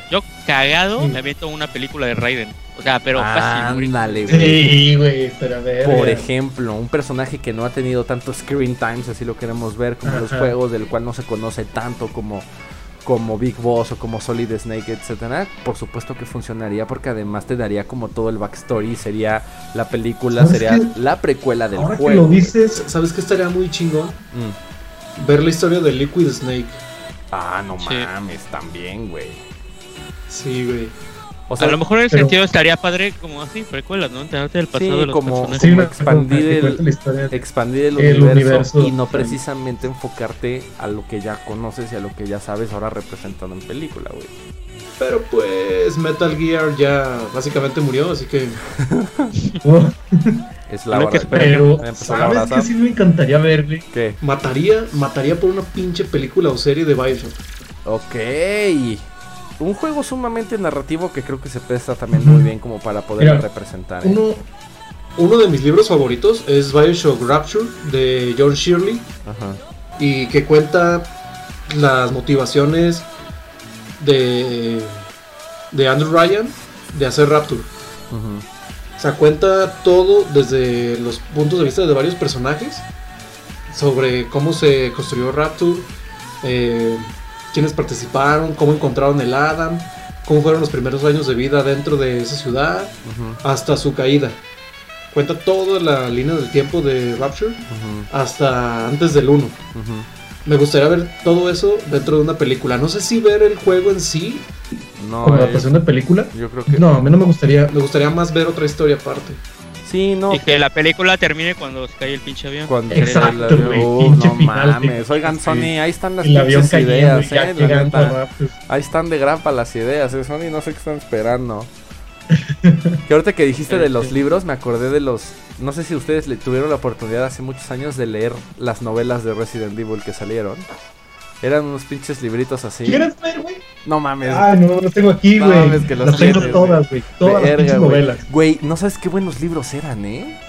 yo cagado me meto una película de Raiden. O sea, pero Ándale, güey. Sí, güey, pero ver. Por ejemplo, un personaje que no ha tenido tanto screen times, así lo queremos ver, como los juegos, del cual no se conoce tanto como como Big Boss o como Solid Snake, etcétera, por supuesto que funcionaría porque además te daría como todo el backstory, sería la película, sería la precuela del ahora juego. Que lo dices, ¿sabes qué estaría muy chingón? Mm. Ver la historia de Liquid Snake. Ah, no mames, también, güey. Sí, güey a lo mejor en el sentido estaría padre como así, precuelas, ¿no? Enterarte del pasado de los como, expandir, el, expandir el, universo, y no precisamente enfocarte a lo que ya conoces y a lo que ya sabes ahora representado en película, güey. Pero pues Metal Gear ya básicamente murió, así que... es la hora. Pero, ¿sabes qué sí me encantaría ver, ¿Qué? Mataría, mataría por una pinche película o serie de Bioshock. Ok. Un juego sumamente narrativo que creo que se presta también muy bien como para poder representar. ¿eh? Uno, uno de mis libros favoritos es Bioshock Rapture de John Shirley. Ajá. Y que cuenta las motivaciones de, de Andrew Ryan de hacer Rapture. O sea, cuenta todo desde los puntos de vista de varios personajes sobre cómo se construyó Rapture, eh, quiénes participaron, cómo encontraron el Adam, cómo fueron los primeros años de vida dentro de esa ciudad, hasta su caída. Cuenta toda la línea del tiempo de Rapture hasta antes del 1 me gustaría ver todo eso dentro de una película. No sé si ver el juego en sí. No, ¿Como adaptación de película? Yo creo que. No, a mí no me gustaría. Me gustaría más ver otra historia aparte. Sí, no. Y que la película termine cuando cae el pinche avión. Cuando Exacto, el avión. no mames. Oigan, Sony, ahí están las pinches ideas, eh. Ahí están de grapa las ideas, eh. Sony, no sé qué están esperando. que ahorita que dijiste de los libros, me acordé de los. No sé si ustedes le tuvieron la oportunidad hace muchos años de leer las novelas de Resident Evil que salieron. Eran unos pinches libritos así. ¿Quieres ver, güey? No mames. Ah, no, los tengo aquí, güey. No mames, que los, tengo todas, güey. Todas las novelas. Güey, no sabes qué buenos libros eran, ¿eh?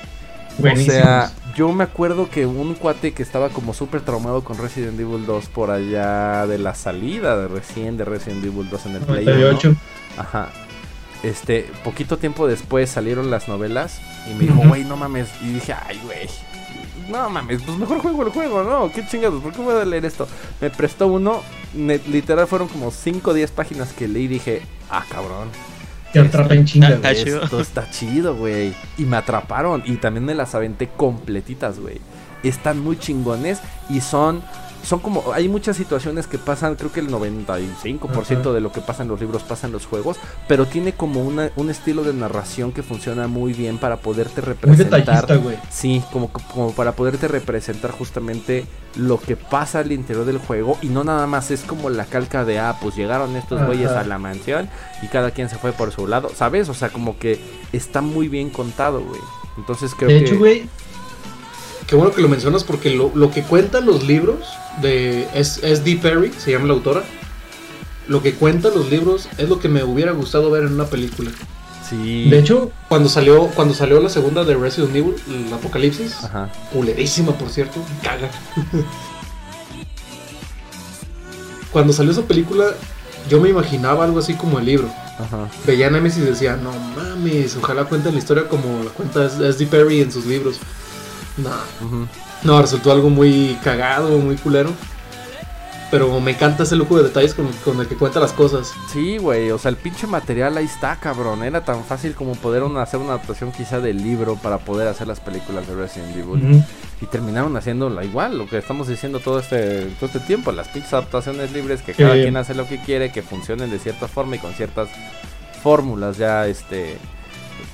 Buenísimos. O sea, yo me acuerdo que un cuate que estaba como súper traumado con Resident Evil 2 por allá de la salida de recién de Resident Evil 2 en el Play 1. Ajá este, poquito tiempo después salieron las novelas y me dijo, güey, no mames. Y dije, ay, güey, no mames, pues mejor juego el juego, ¿no? ¿Qué chingados? ¿Por qué voy a leer esto? Me prestó uno, literal fueron como 5 o 10 páginas que leí y dije, ah, cabrón. Te atrapa en chinga, Esto está chido, güey. Y me atraparon y también me las aventé completitas, güey. Están muy chingones y son son como, hay muchas situaciones que pasan, creo que el 95% de lo que pasa en los libros pasa en los juegos, pero tiene como una, un estilo de narración que funciona muy bien para poderte representar. güey. Sí, como, como para poderte representar justamente lo que pasa al interior del juego y no nada más es como la calca de, ah, pues llegaron estos güeyes a la mansión y cada quien se fue por su lado, ¿sabes? O sea, como que está muy bien contado, güey. Entonces creo de que... hecho, güey, Qué bueno que lo mencionas porque lo, que cuentan los libros de es, es Dee Perry, se llama la autora. Lo que cuentan los libros es lo que me hubiera gustado ver en una película. Sí. De hecho, cuando salió cuando salió la segunda de Resident Evil, el Apocalipsis, Ajá. culerísima por cierto, caga. cuando salió esa película, yo me imaginaba algo así como el libro. Ajá. Veía Nemesis y decía, no mames, ojalá cuenten la historia como la cuenta S.D. Perry en sus libros. No. No, resultó algo muy cagado, muy culero. Pero me encanta ese lujo de detalles con, el que cuenta las cosas. Sí, güey, o sea, el pinche material ahí está, cabrón. Era tan fácil como poder hacer una adaptación quizá del libro para poder hacer las películas de Resident Evil. Y terminaron haciéndola igual, lo que estamos diciendo todo este, todo este tiempo. Las pinches adaptaciones libres, que cada quien hace lo que quiere, que funcionen de cierta forma y con ciertas fórmulas ya, este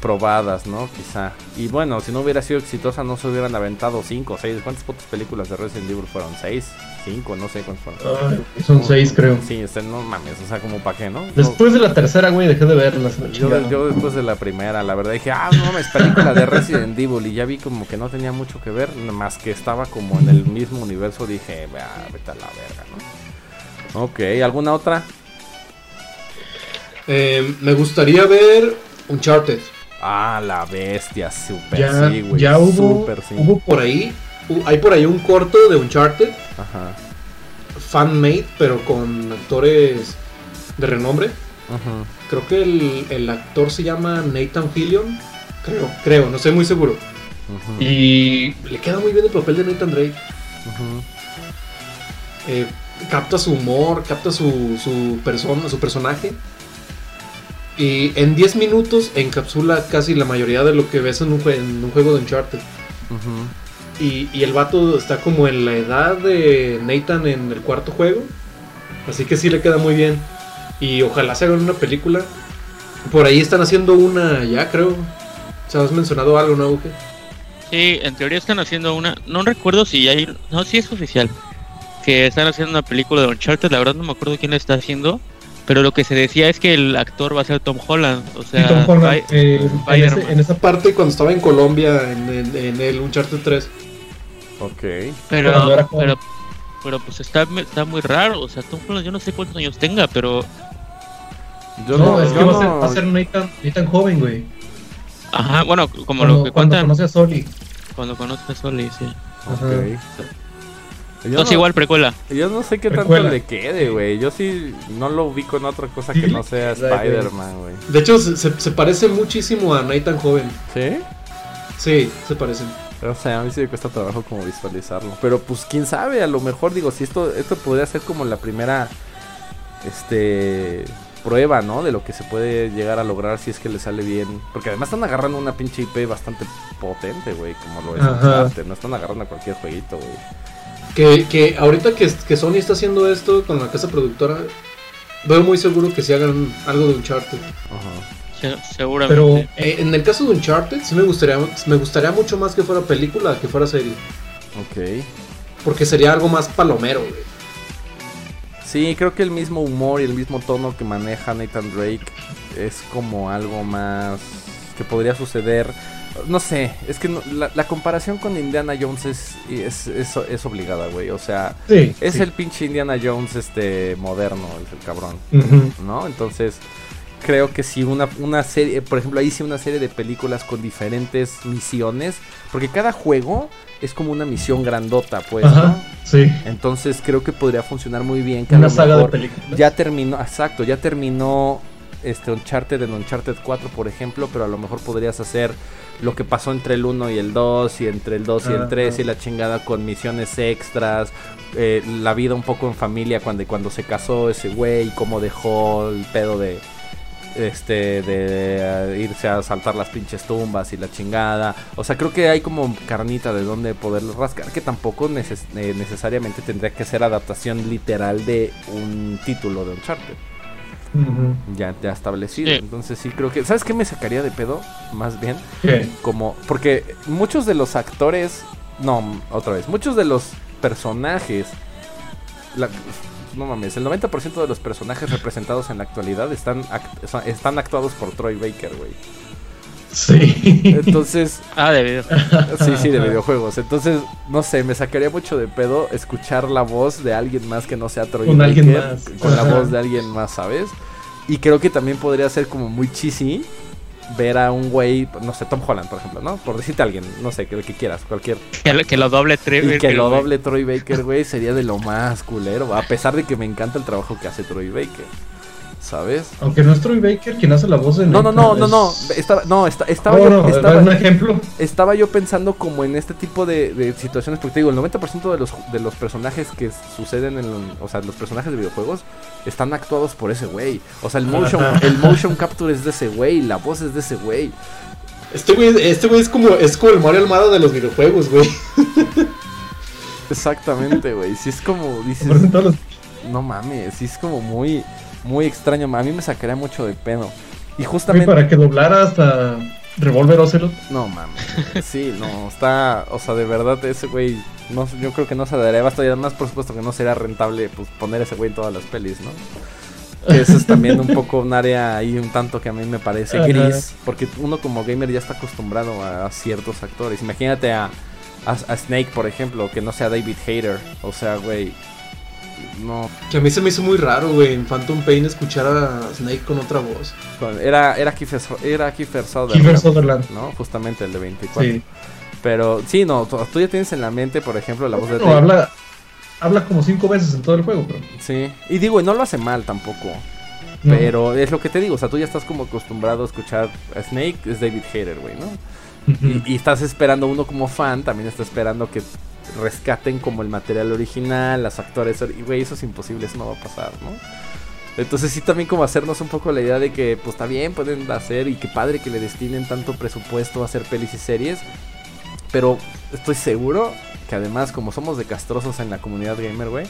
probadas, ¿no? Quizá. Y bueno, si no hubiera sido exitosa, no se hubieran aventado 5 o 6. ¿Cuántas putas películas de Resident Evil fueron? ¿6? 5, no sé cuántas fueron. son 6, creo. Sí, este, no mames, o sea, como para qué, ¿no? Después de la tercera, güey, dejé de verlas. Yo, yo, después de la primera, la verdad, dije, ah, no mames, película de Resident Evil. Y ya vi como que no tenía mucho que ver, más que estaba como en el mismo universo. Dije, vete a la verga, ¿no? Ok, ¿alguna otra? Eh, me gustaría ver Uncharted. Ah, la bestia, super ya, sí, güey. Ya hubo, hubo por ahí, hay por ahí un corto de Uncharted. Ajá. Fan-made, pero con actores de renombre. Ajá. Creo que el, el, actor se llama Nathan Fillion. Creo, creo, no estoy muy seguro. Ajá. Y le queda muy bien el papel de Nathan Drake. Eh, capta su humor, capta su, su persona, su personaje. Y en 10 minutos encapsula casi la mayoría de lo que ves en un, juego de Uncharted. y, y, el vato está como en la edad de Nathan en el cuarto juego. Así que sí le queda muy bien. Y ojalá se hagan una película. Por ahí están haciendo una ya, creo. ¿Se has mencionado algo, no, Uge? Sí, en teoría están haciendo una. No recuerdo si ya hay. No, si es oficial. Que están haciendo una película de Uncharted. La verdad no me acuerdo quién la está haciendo Pero lo que se decía es que el actor va a ser Tom Holland. O sea, Tom Holland, eh, en, esa parte cuando estaba en Colombia, en, en, el Uncharted 3. Ok. Pero, pero, pero, pues está, está muy raro. O sea, Tom Holland, yo no sé cuántos años tenga, pero. Yo no, es que va, a ser, va a ser ni tan, joven, güey. Ajá, bueno, como lo que cuentan. Cuando conoce a Soli. Cuando conoce a Soli, sí. Ok. Yo no, igual precuela. Yo no sé qué tanto le quede, güey. Yo sí no lo ubico en otra cosa que no sea Spider-Man, güey. De hecho, se, se, parece muchísimo a Nathan Joven. ¿Sí? Sí, se parecen. O sea, a mí sí me cuesta trabajo como visualizarlo. Pero pues quién sabe, a lo mejor digo, si esto, esto podría ser como la primera este prueba, ¿no? De lo que se puede llegar a lograr si es que le sale bien. Porque además están agarrando una pinche IP bastante potente, güey, como lo es No están agarrando a cualquier jueguito, güey. Que, que ahorita que, que, Sony está haciendo esto con la casa productora, veo muy seguro que se hagan algo de Uncharted. Ajá. seguramente. Pero eh, en el caso de Uncharted, sí me gustaría, me gustaría mucho más que fuera película que fuera serie. Ok. Porque sería algo más palomero, güey. Sí, creo que el mismo humor y el mismo tono que maneja Nathan Drake es como algo más que podría suceder no sé, es que la, comparación con Indiana Jones es, es, es, obligada, güey. O sea, es el pinche Indiana Jones este moderno, es el cabrón. ¿No? Entonces, creo que si una, una serie, por ejemplo, ahí sí una serie de películas con diferentes misiones, porque cada juego es como una misión grandota, pues, ¿no? Sí. Entonces creo que podría funcionar muy bien. Que una saga de películas. Ya terminó, exacto, ya terminó este Uncharted en Uncharted 4, por ejemplo, pero a lo mejor podrías hacer lo que pasó entre el 1 y el 2 y entre el 2 y el 3 y la chingada con misiones extras, eh, la vida un poco en familia cuando, cuando se casó ese güey, cómo dejó el pedo de este de eh, irse a saltar las pinches tumbas y la chingada. O sea, creo que hay como carnita de donde poderlo rascar, que tampoco eh, necesariamente tendría que ser adaptación literal de un título de Uncharted ya, ya establecido. Entonces sí creo que... ¿Sabes qué me sacaría de pedo? Más bien. Como... Porque muchos de los actores... No, otra vez. Muchos de los personajes... no mames, el 90% de los personajes representados en la actualidad están, están actuados por Troy Baker, güey. Sí. Entonces. Ah, de videojuegos. Sí, sí, de videojuegos. Entonces, no sé, me sacaría mucho de pedo escuchar la voz de alguien más que no sea Troy Con alguien más. Con la voz de alguien más, ¿sabes? Y creo que también podría ser como muy cheesy ver a un güey, no sé, Tom Holland, por ejemplo, ¿no? Por decirte a alguien, no sé, que, que quieras, cualquier. Que, lo doble Troy Baker. Y que lo doble Troy Baker, güey, sería de lo más culero, a pesar de que me encanta el trabajo que hace Troy Baker. ¿Sabes? Aunque no es Troy Baker quien hace la voz de No, no, no, no, no, estaba, no, estaba yo, estaba, un ejemplo. Estaba yo pensando como en este tipo de, situaciones, porque te digo, el 90% de los, de los personajes que suceden en, o sea, los personajes de videojuegos están actuados por ese güey. O sea, el motion, el motion capture es de ese güey, la voz es de ese güey. Este güey, este güey es como, es como el Mario Almada de los videojuegos, güey. Exactamente, güey. Si es como, dices... No mames, sí es como muy muy extraño. A mí me sacaría mucho de pedo. Y justamente. para que doblara hasta Revolver Ocelot. No mames. Sí, no, está. O sea, de verdad, ese güey. No, yo creo que no se daría basta. Y además, por supuesto, que no sería rentable pues, poner ese güey en todas las pelis, ¿no? eso es también un poco un área ahí un tanto que a mí me parece gris. Porque uno como gamer ya está acostumbrado a, ciertos actores. Imagínate a, a, Snake, por ejemplo, que no sea David Hater. O sea, güey no. Que a mí se me hizo muy raro, güey, en Phantom Pain escuchar a Snake con otra voz. Era, era Kiefer, era Kiefer Sutherland. ¿no? Justamente el de 24. Sí. Pero sí, no, tú ya tienes en la mente, por ejemplo, la voz de... No, habla, habla como cinco veces en todo el juego, pero... Sí, y digo, no lo hace mal tampoco. Pero es lo que te digo, o sea, tú ya estás como acostumbrado a escuchar a Snake, es David Hater, güey, ¿no? y, y, estás esperando, uno como fan también está esperando que rescaten como el material original, los actores, y güey, eso es imposible, eso no va a pasar, ¿no? Entonces sí también como hacernos un poco la idea de que pues está bien, pueden hacer y qué padre que le destinen tanto presupuesto a hacer pelis y series, pero estoy seguro que además como somos de castrosos en la comunidad gamer, güey,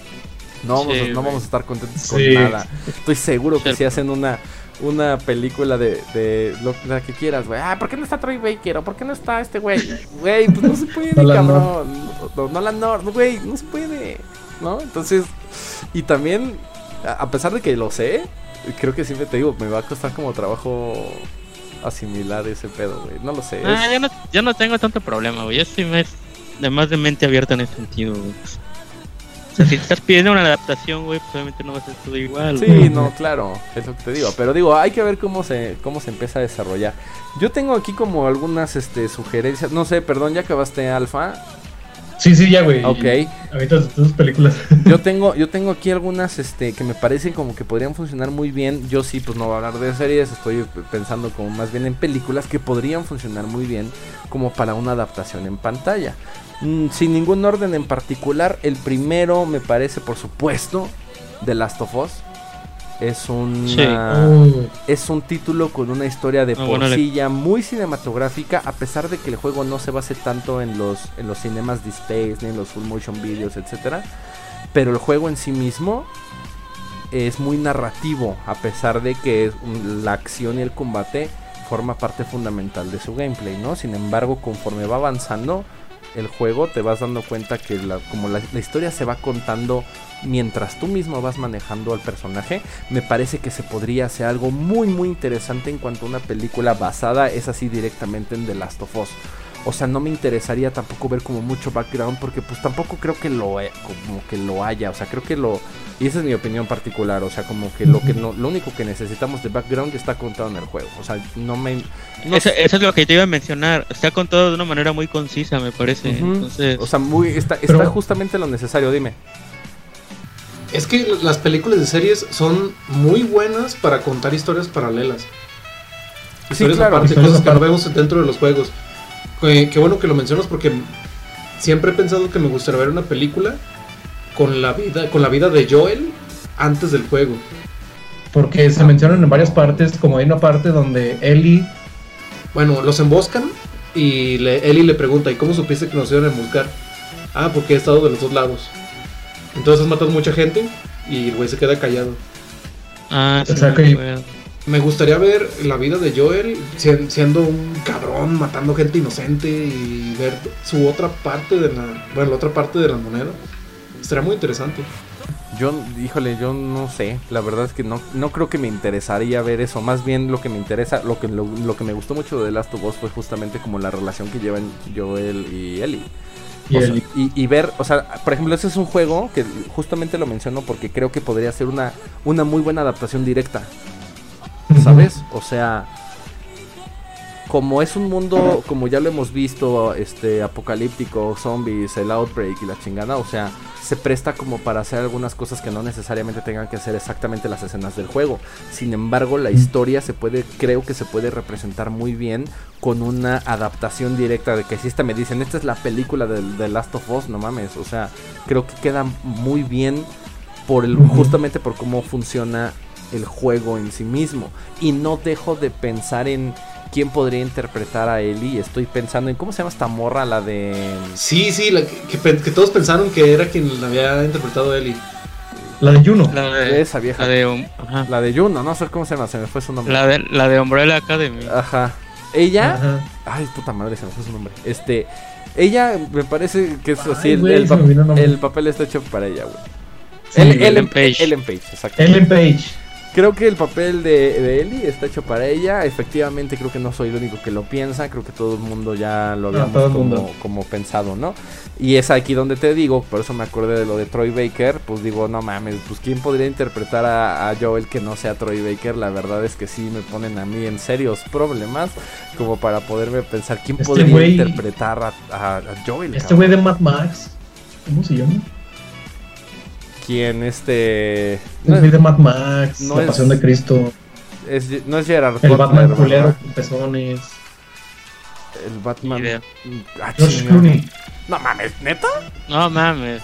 no vamos, no vamos a estar contentos con nada. Estoy seguro que si hacen una una película de, de lo la que quieras, güey. Ah, ¿por qué no está Troy Baker? ¿O por qué no está este güey? Güey, pues no se puede, cabrón. No, no, la Nord, güey, no se puede. ¿No? Entonces, y también, a pesar de que lo sé, creo que siempre te digo, me va a costar como trabajo asimilar ese pedo, güey. No lo sé. Ah, yo, no, tengo tanto problema, güey. Yo estoy más de, más de mente abierta en ese sentido, güey. Sea, si estás pidiendo una adaptación, güey, pues obviamente no va a ser todo igual. Sí, no, claro, es lo que te digo. Pero digo, hay que ver cómo se, cómo se empieza a desarrollar. Yo tengo aquí como algunas este, sugerencias. No sé, perdón, ya acabaste alfa. Sí, sí, ya, güey. Ok. Ahorita tus películas. Yo tengo, yo tengo aquí algunas este, que me parecen como que podrían funcionar muy bien. Yo sí, pues no voy a hablar de series, estoy pensando como más bien en películas que podrían funcionar muy bien como para una adaptación en pantalla. Mm, sin ningún orden en particular, el primero me parece, por supuesto, The Last of Us. Es un es un título con una historia de porcilla muy cinematográfica, a pesar de que el juego no se base tanto en los en los cinemas de space ni en los full motion videos, etcétera. Pero el juego en sí mismo es muy narrativo, a pesar de que la acción y el combate forma parte fundamental de su gameplay, ¿no? Sin embargo, conforme va avanzando el juego, te vas dando cuenta que la, como la historia se va contando mientras tú mismo vas manejando al personaje, me parece que se podría hacer algo muy muy interesante en cuanto a una película basada es así directamente en The Last of Us. O sea, no me interesaría tampoco ver como mucho background porque pues tampoco creo que lo como que lo haya, o sea, creo que lo y esa es mi opinión particular, o sea, como que lo que no, lo único que necesitamos de background está contado en el juego, o sea, no me eso, es lo que te iba a mencionar, está contado de una manera muy concisa, me parece. Entonces... O sea, muy está, está justamente lo necesario, dime. Es que las películas de series son muy buenas para contar historias paralelas. Historias aparte, cosas que no vemos dentro de los juegos. Qué, bueno que lo mencionas porque siempre he pensado que me gustaría ver una película con la vida, con la vida de Joel antes del juego. Porque se mencionan en varias partes, como hay una parte donde Ellie. Bueno, los emboscan y le, Ellie le pregunta: ¿Y cómo supiste que nos iban a emboscar? Ah, porque he estado de los dos lados. Entonces matas mucha gente y el güey se queda callado. Ah, sí, me gustaría ver la vida de Joel siendo un cabrón, matando gente inocente y ver su otra parte de la, bueno, la otra parte de la moneda. Estaría muy interesante. Yo, híjole, yo no sé. La verdad es que no, no creo que me interesaría ver eso. Más bien lo que me interesa, lo que, lo, que me gustó mucho de Last of Us fue justamente como la relación que llevan Joel y Ellie. Y, ver, o sea, por ejemplo, ese es un juego que justamente lo menciono porque creo que podría ser una, una muy buena adaptación directa. ¿Sabes? O sea, como es un mundo, como ya lo hemos visto, este, apocalíptico, zombies, el outbreak y la chingada, o sea, se presta como para hacer algunas cosas que no necesariamente tengan que ser exactamente las escenas del juego. Sin embargo, la historia se puede, creo que se puede representar muy bien con una adaptación directa de que si esta me dicen, esta es la película de, Last of Us, no mames, o sea, creo que queda muy bien por el, justamente por cómo funciona el juego en sí mismo. Y no dejo de pensar en quién podría interpretar a Ellie. Estoy pensando en cómo se llama esta morra, la de. Sí, sí, que, todos pensaron que era quien la había interpretado a Ellie. La de Juno. La de esa vieja. La de, la de Juno, no sé cómo se llama, se me fue su nombre. La de, la de Umbrella Academy. Ajá. Ella. Ay, puta madre, se me fue su nombre. Este. Ella me parece que es así. el, el, papel está hecho para ella, güey. Ellen, Page. Ellen Page, exacto. Ellen Page. Creo que el papel de, de, Ellie está hecho para ella. Efectivamente, creo que no soy el único que lo piensa. Creo que todo el mundo ya lo habíamos como, como, pensado, ¿no? Y es aquí donde te digo, por eso me acordé de lo de Troy Baker. Pues digo, no mames, pues ¿quién podría interpretar a, Joel que no sea Troy Baker? La verdad es que sí me ponen a mí en serios problemas como para poderme pensar quién este podría interpretar a, Joel. Este güey de Mad Max, ¿cómo se llama? Quien este. No es de Mad Max, no La Pasión de Cristo. Es, no es Gerard El Batman culero con pezones. El Batman. Ah, George Clooney. No mames, ¿neta? No mames.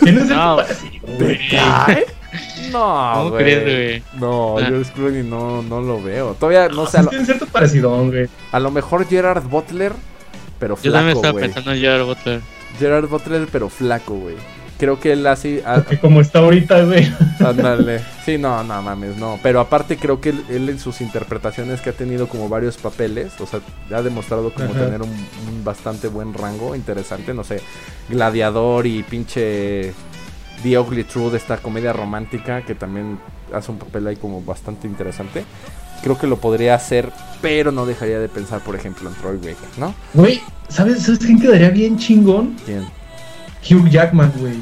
¿Quién es el no. ¿De qué? No, güey. No, ah. George Clooney no, no lo veo. Todavía no, sé. Tiene cierto parecido, güey. A lo mejor Gerard Butler, pero flaco, Yo también estaba pensando en Gerard Butler. Gerard Butler, pero flaco, güey creo que él así. Porque como está ahorita, güey. Ándale. Sí, no, no mames, no. Pero aparte creo que él, en sus interpretaciones que ha tenido como varios papeles, o sea, ha demostrado como tener un, bastante buen rango, interesante, no sé, Gladiador y pinche The Ugly Truth, esta comedia romántica que también hace un papel ahí como bastante interesante. Creo que lo podría hacer, pero no dejaría de pensar, por ejemplo, en Troy Baker, ¿no? Güey, ¿sabes, ¿sabes quién quedaría bien chingón? ¿Quién? Hugh Jackman, güey.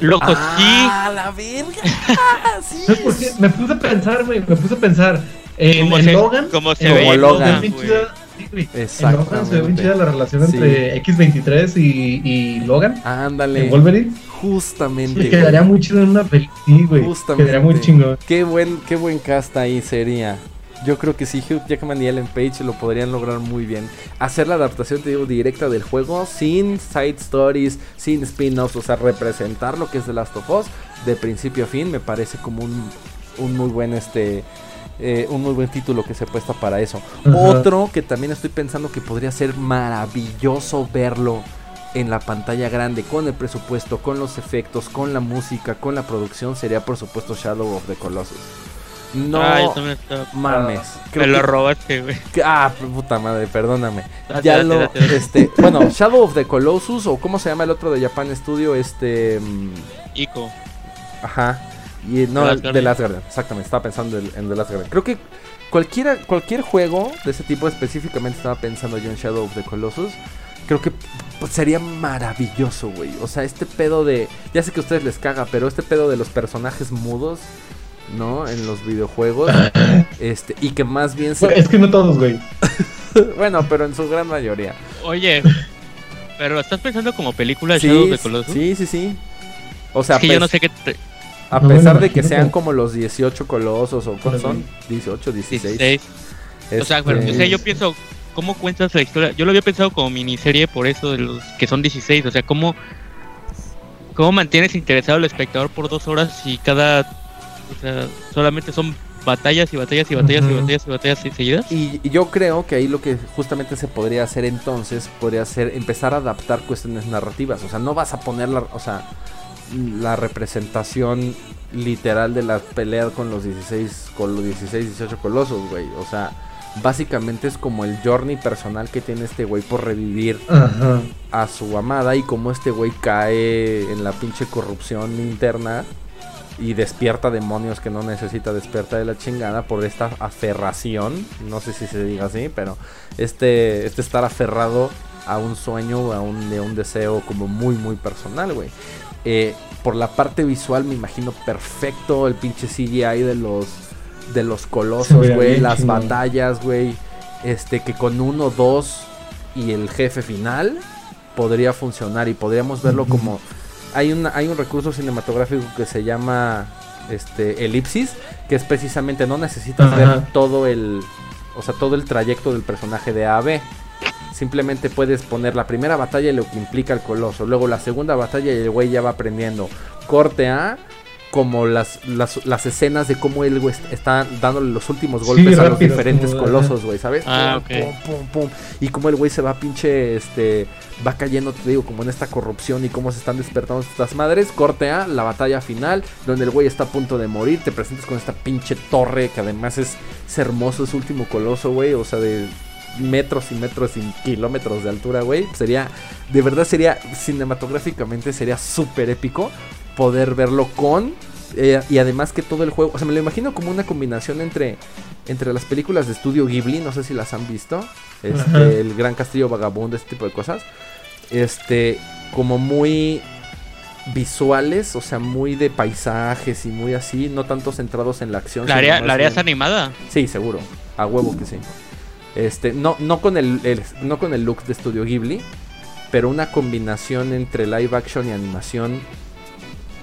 Loco, ¡Ah, la verga! sí. ¿Sabes por qué? Me puse a pensar, güey, me puse a pensar en, en se- Logan. como se en ve en Logan. En Logan se ve bien chida la relación Sí. entre X23 y, y Logan. Ándale. En Wolverine. Justamente. Sí, quedaría güey. muy chido en una película. Sí, güey. Justamente. Quedaría muy chingón. Qué buen, qué buen cast ahí sería. Yo creo que sí, Hugh Jackman y Ellen Page lo podrían lograr muy bien. Hacer la adaptación, te digo, directa del juego, sin side stories, sin spin-offs, o sea, representar lo que es The Last of Us de principio a fin, me parece como un, un muy buen este. eh, un muy buen título que se presta para eso. Otro que también estoy pensando que podría ser maravilloso verlo en la pantalla grande, con el presupuesto, con los efectos, con la música, con la producción, sería por supuesto Shadow of the Colossus. No Ah, yo también estaba- mames. creo Me lo robaste, güey. ah, puta madre, perdóname. Date, ya date, lo, date, este, bueno, Shadow of the Colossus o cómo se llama el otro de Japan Studio, este, mm, Ico. ajá, y no, The Last Guardian. Last Guardian, exactamente, estaba pensando en, The Last Guardian. Creo que cualquiera, cualquier juego de ese tipo específicamente estaba pensando yo en Shadow of the Colossus. Creo que pues, sería maravilloso, güey. O sea, este pedo de. Ya sé que a ustedes les caga, pero este pedo de los personajes mudos, ¿no? En los videojuegos. este, y que más bien se. Es que no todos, güey. bueno, pero en su gran mayoría. Oye, pero ¿estás pensando como película de Sí, Shadow of the Colossus? sí, sí, sí. O sea, es que yo pes- no sé qué... te- a No pesar lo de que sean como- como los 18 colosos o ¿cuántos son? 18, 16. 16. O sea, Este, pero, o sea, yo pienso, ¿cómo cuentas la historia? Yo lo había pensado como miniserie por eso de los que son 16. O sea, ¿cómo, cómo mantienes interesado al espectador por dos horas y cada... O sea, solamente son batallas y batallas y batallas y Ujú. batallas y batallas seguidas? Y y yo creo que ahí lo que justamente se podría hacer entonces podría ser empezar a adaptar cuestiones narrativas. O sea, no vas a poner la, o sea, la representación literal de la pelea con los 16, con los 16, 18 colosos, güey. O sea, básicamente es como el journey personal que tiene este güey por revivir Ajá. a su amada y cómo este güey cae en la pinche corrupción interna y despierta demonios que no necesita despertar de la chingada por esta aferración, no sé si se diga así, pero este, este estar aferrado a un sueño, a un, de un deseo como muy muy personal, güey. Eh, por la parte visual me imagino perfecto el pinche CGI de los de los colosos, güey, las batallas, güey. Este que con uno, dos y el jefe final podría funcionar y podríamos verlo como hay un hay un recurso cinematográfico que se llama este elipsis que es precisamente no necesitas Ajá. ver todo el o sea todo el trayecto del personaje de A a B. Simplemente puedes poner la primera batalla y lo que implica el coloso. Luego la segunda batalla y el güey ya va aprendiendo. Corte A como las, las, las escenas de cómo él güey, est- está dándole los últimos Sí, golpes a los diferentes como, colosos, güey, ¿sabes? Ah, Pum, ok. pum, pum, pum. Y como el güey se va pinche, este, va cayendo, te digo, como en esta corrupción y cómo se están despertando estas madres. Corte A, la batalla final, donde el güey está a punto de morir. Te presentas con esta pinche torre que además es, es hermoso, es último coloso, güey. O sea, de metros y metros y kilómetros de altura, güey. Sería, de verdad sería, cinematográficamente sería súper épico poder verlo con... eh, y además que todo el juego, o sea, me lo imagino como una combinación entre, entre las películas de estudio Ghibli, no sé si las han visto, este, Ajá. el Gran Castillo Vagabundo, este tipo de cosas, este, como muy visuales, o sea, muy de paisajes y muy así, no tanto centrados en la acción. ¿La, área, ¿la harías bien- animada? Sí, seguro. A huevo que sí. Este, no, no con el, el- no con el look de Studio Ghibli, pero una combinación entre live action y animación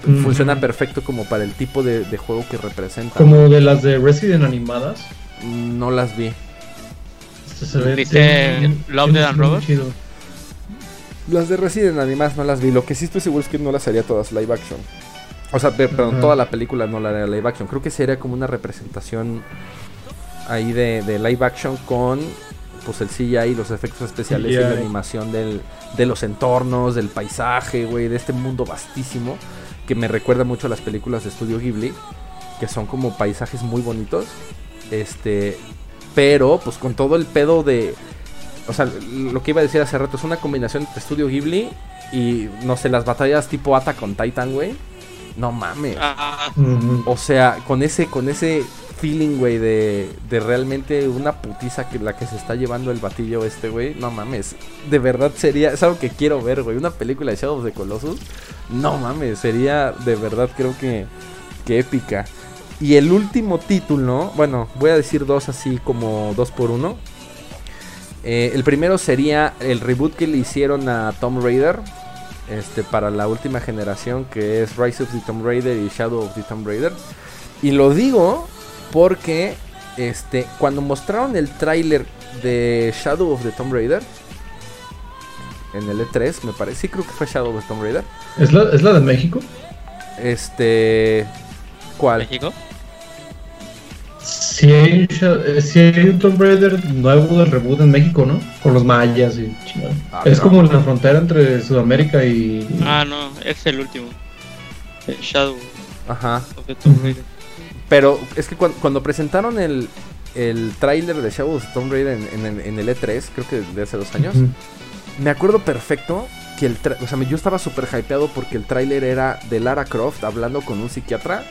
Ujú. funciona perfecto como para el tipo de, de juego que representa. Como de las de Resident animadas. No las vi. Se- se ve- ¿Viste se ve- Love, Death and Robots? chido. Las de Resident Animas no las vi. Lo que sí estoy seguro es que no las haría todas live action. O sea, pe- perdón, Ajá. toda la película no la haría live action. Creo que sería como una representación ahí de, de live action con pues el CGI, los efectos especiales y la animación del, de los entornos, del paisaje, güey, de este mundo vastísimo que me recuerda mucho a las películas de Studio Ghibli, que son como paisajes muy bonitos. Este, pero pues con todo el pedo de o sea, lo que iba a decir hace rato es una combinación entre Studio Ghibli y no sé, las batallas tipo Ata con Titan, güey. no mames. Ah. O sea, con ese, con ese feeling, güey, de, de realmente una putiza que la que se está llevando el batillo este, güey. No mames. De verdad sería, es algo que quiero ver, güey. Una película de Shadow of the Colossus. No mames, sería de verdad creo que, que épica. Y el último título, bueno, voy a decir dos así como dos por uno. Eh, el primero sería el reboot que le hicieron a Tomb Raider. Este, para la última generación que es Rise of the Tomb Raider y Shadow of the Tomb Raider. Y lo digo porque este, cuando mostraron el tráiler de Shadow of the Tomb Raider en el E3, me parece, sí creo que fue Shadow of the Tomb Raider. ¿Es la, ¿Es la de México? Este, ¿cuál? ¿México? Si hay, hay, un Tomb Raider nuevo del reboot en México, ¿no? Con los mayas y ah, es como la frontera entre Sudamérica y. Ah, no, es el último. El Shadow. Ajá. Tomb Raider. Pero es que cuando, presentaron el, el tráiler de Shadow of Tomb Raider en, el E3, creo que de hace dos años, me acuerdo perfecto que el. O sea, yo estaba súper hypeado porque el tráiler era de Lara Croft hablando con un psiquiatra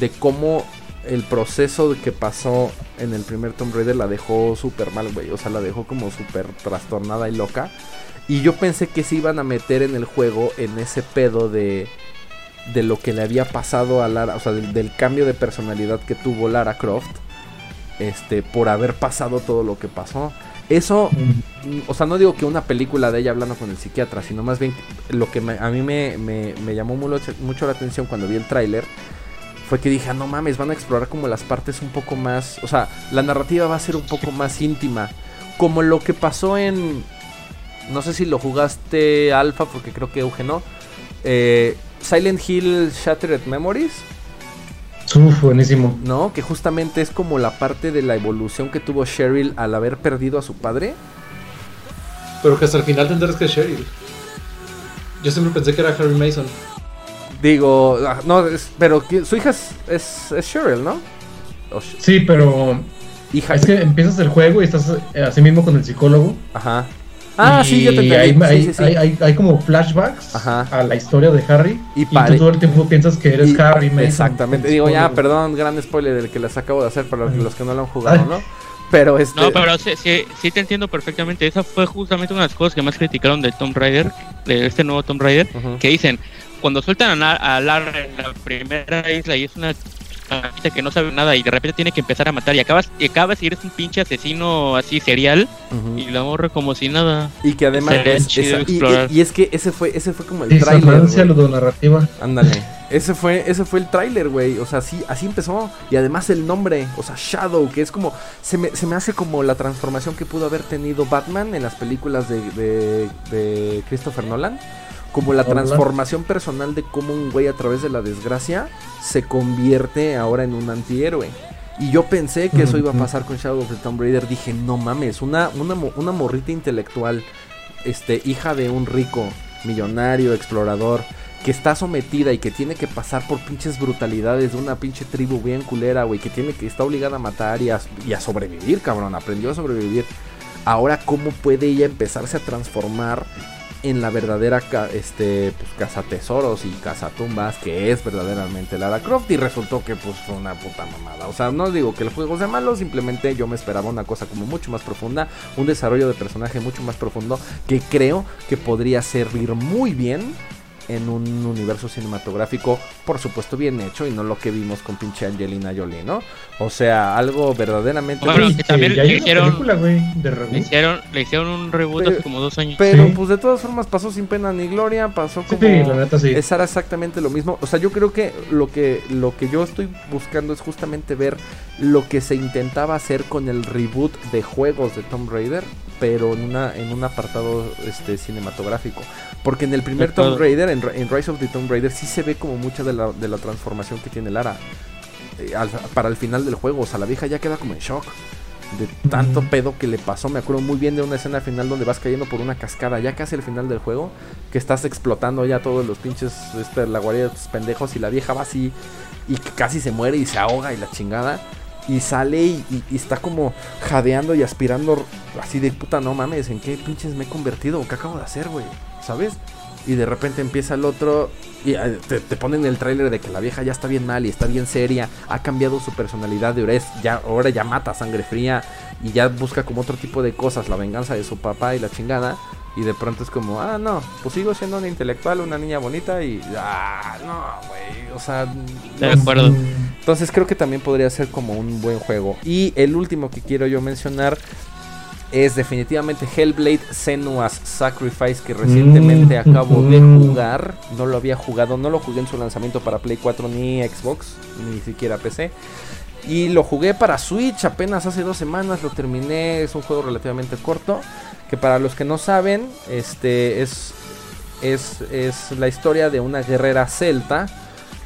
de cómo el proceso que pasó en el primer Tomb Raider la dejó súper mal, güey. O sea, la dejó como súper trastornada y loca. Y yo pensé que se iban a meter en el juego en ese pedo de, de lo que le había pasado a Lara, o sea, del, cambio de personalidad que tuvo Lara Croft, este, por haber pasado todo lo que pasó. Eso, mm, o sea, no digo que una película de ella hablando con el psiquiatra, sino más bien lo que a mí me, me, llamó mucho, mucho la atención cuando vi el tráiler fue que dije, ah, no mames, van a explorar como las partes un poco más, o sea, la narrativa va a ser un poco más íntima, como lo que pasó en, no sé si lo jugaste alfa, porque creo que Eugenio, eh, Silent Hill Shattered Memories. Uf, buenísimo. No, que justamente es como la parte de la evolución que tuvo Cheryl al haber perdido a su padre. Pero que hasta el final tendrás que es Cheryl. Yo siempre pensé que era Harry Mason. Digo, ah, no, pero su hija es, es, Cheryl, ¿no? sí, pero. Hija. Es que empiezas el juego y estás eh, así mismo con el psicólogo. Ajá. Ah, sí, yo te entendí. Hay, Hay, hay, como flashbacks a la historia de Harry. Y, tú todo el tiempo piensas que eres Harry Mason. Exactamente. Digo, ya, perdón, gran spoiler del que les acabo de hacer para los que no lo han jugado, ¿no? Pero este... No, pero sí, sí, sí, te entiendo perfectamente. Esa fue justamente una de las cosas que más criticaron de Tomb Raider, de este nuevo Tomb Raider, que dicen, cuando sueltan a, Lara en la primera isla y es una que no sabe nada y de repente tiene que empezar a matar y acabas y acabas y eres un pinche asesino así serial y la morre como si nada. Y que además y, es que ese fue ese fue como el trailer narrativa ándale. Ese fue ese fue el tráiler güey. O sea sí así empezó. Y además el nombre o sea Shadow que es como se me, se me hace como la transformación que pudo haber tenido Batman en las películas de, de, de Christopher Nolan como la transformación personal de cómo un güey a través de la desgracia se convierte ahora en un antihéroe. Y yo pensé que eso iba a pasar con Shadow of the Tomb Raider. Dije, no mames, una, una, una morrita intelectual, este, hija de un rico, millonario, explorador, que está sometida y que tiene que pasar por pinches brutalidades de una pinche tribu bien culera, güey, que tiene que está obligada a matar y a, y a sobrevivir, cabrón, aprendió a sobrevivir. Ahora, ¿cómo puede ella empezarse a transformar en la verdadera este, pues, casa tesoros y casa tumbas que es verdaderamente Lara Croft y resultó que pues fue una puta mamada. O sea, no digo que el juego sea malo, simplemente yo me esperaba una cosa como mucho más profunda, un desarrollo de personaje mucho más profundo que creo que podría servir muy bien en un universo cinematográfico, por supuesto, bien hecho y no lo que vimos con pinche Angelina Jolie, ¿no? O sea, algo verdaderamente. Bueno, que también le hicieron, le hicieron, le hicieron un reboot hace como dos años. Pero, pues de todas formas, pasó sin pena ni gloria, pasó como. Sí, la neta sí. Es exactamente lo mismo. O sea, yo creo que lo que lo que yo estoy buscando es justamente ver lo que se intentaba hacer con el reboot de juegos de Tomb Raider pero en, una, en un apartado este, cinematográfico. Porque en el primer Tomb Raider, en, Rise of the Tomb Raider, sí se ve como mucha de la, de la transformación que tiene Lara eh, para el final del juego. O sea, la vieja ya queda como en shock de tanto pedo que le pasó. Me acuerdo muy bien de una escena final donde vas cayendo por una cascada, ya casi al final del juego, que estás explotando ya todos los pinches, este, la guardia de tus pendejos y la vieja va así y casi se muere y se ahoga y la chingada. Y sale y, está como jadeando y aspirando así de puta, no mames, ¿en qué pinches me he convertido? ¿Qué acabo de hacer, güey? ¿sabes? Y de repente empieza el otro y eh, te, ponen el tráiler de que la vieja ya está bien mal y está bien seria, ha cambiado su personalidad de ahora, ya, ahora ya mata sangre fría y ya busca como otro tipo de cosas, la venganza de su papá y la chingada. Y de pronto es como, ah, no, pues sigo siendo una intelectual, una niña bonita y, ah, no, güey, o sea... De acuerdo. Entonces creo que también podría ser como un buen juego. Y el último que quiero yo mencionar es definitivamente Hellblade Senua's Sacrifice que recientemente mm, acabo de jugar. No lo había jugado, no lo jugué en su lanzamiento para Play 4 ni Xbox, ni siquiera PC. Y lo jugué para Switch apenas hace dos semanas, lo terminé, es un juego relativamente corto. Que para los que no saben, este es, es, es la historia de una guerrera celta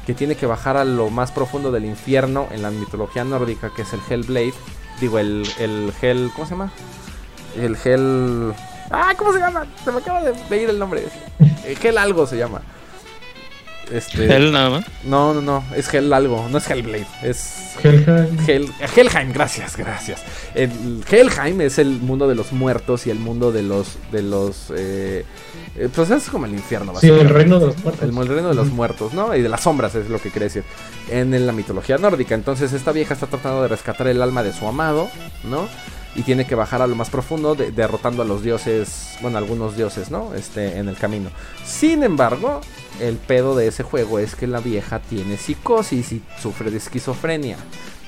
que tiene que bajar a lo más profundo del infierno en la mitología nórdica, que es el Hellblade. Digo, el, el Hell. ¿Cómo se llama? el gel. Ah, ¿cómo se llama? Se me acaba de ir el nombre. El gel algo se llama. Este, ¿Gel nada más? No, no, no, es Gel algo, no es Hellblade, es Helheim. Hel, Helheim, gracias, gracias. El Helheim es el mundo de los muertos y el mundo de los, de los, eh, eh pues es como el infierno. Sí, el reino de los muertos. El, el, reino de los muertos, ¿no? Y de las sombras es lo que quiere decir. En la mitología nórdica, entonces esta vieja está tratando de rescatar el alma de su amado, ¿no? Y tiene que bajar a lo más profundo derrotando a los dioses, bueno, algunos dioses, ¿no? Este, en el camino. Sin embargo, el pedo de ese juego es que la vieja tiene psicosis y sufre de esquizofrenia.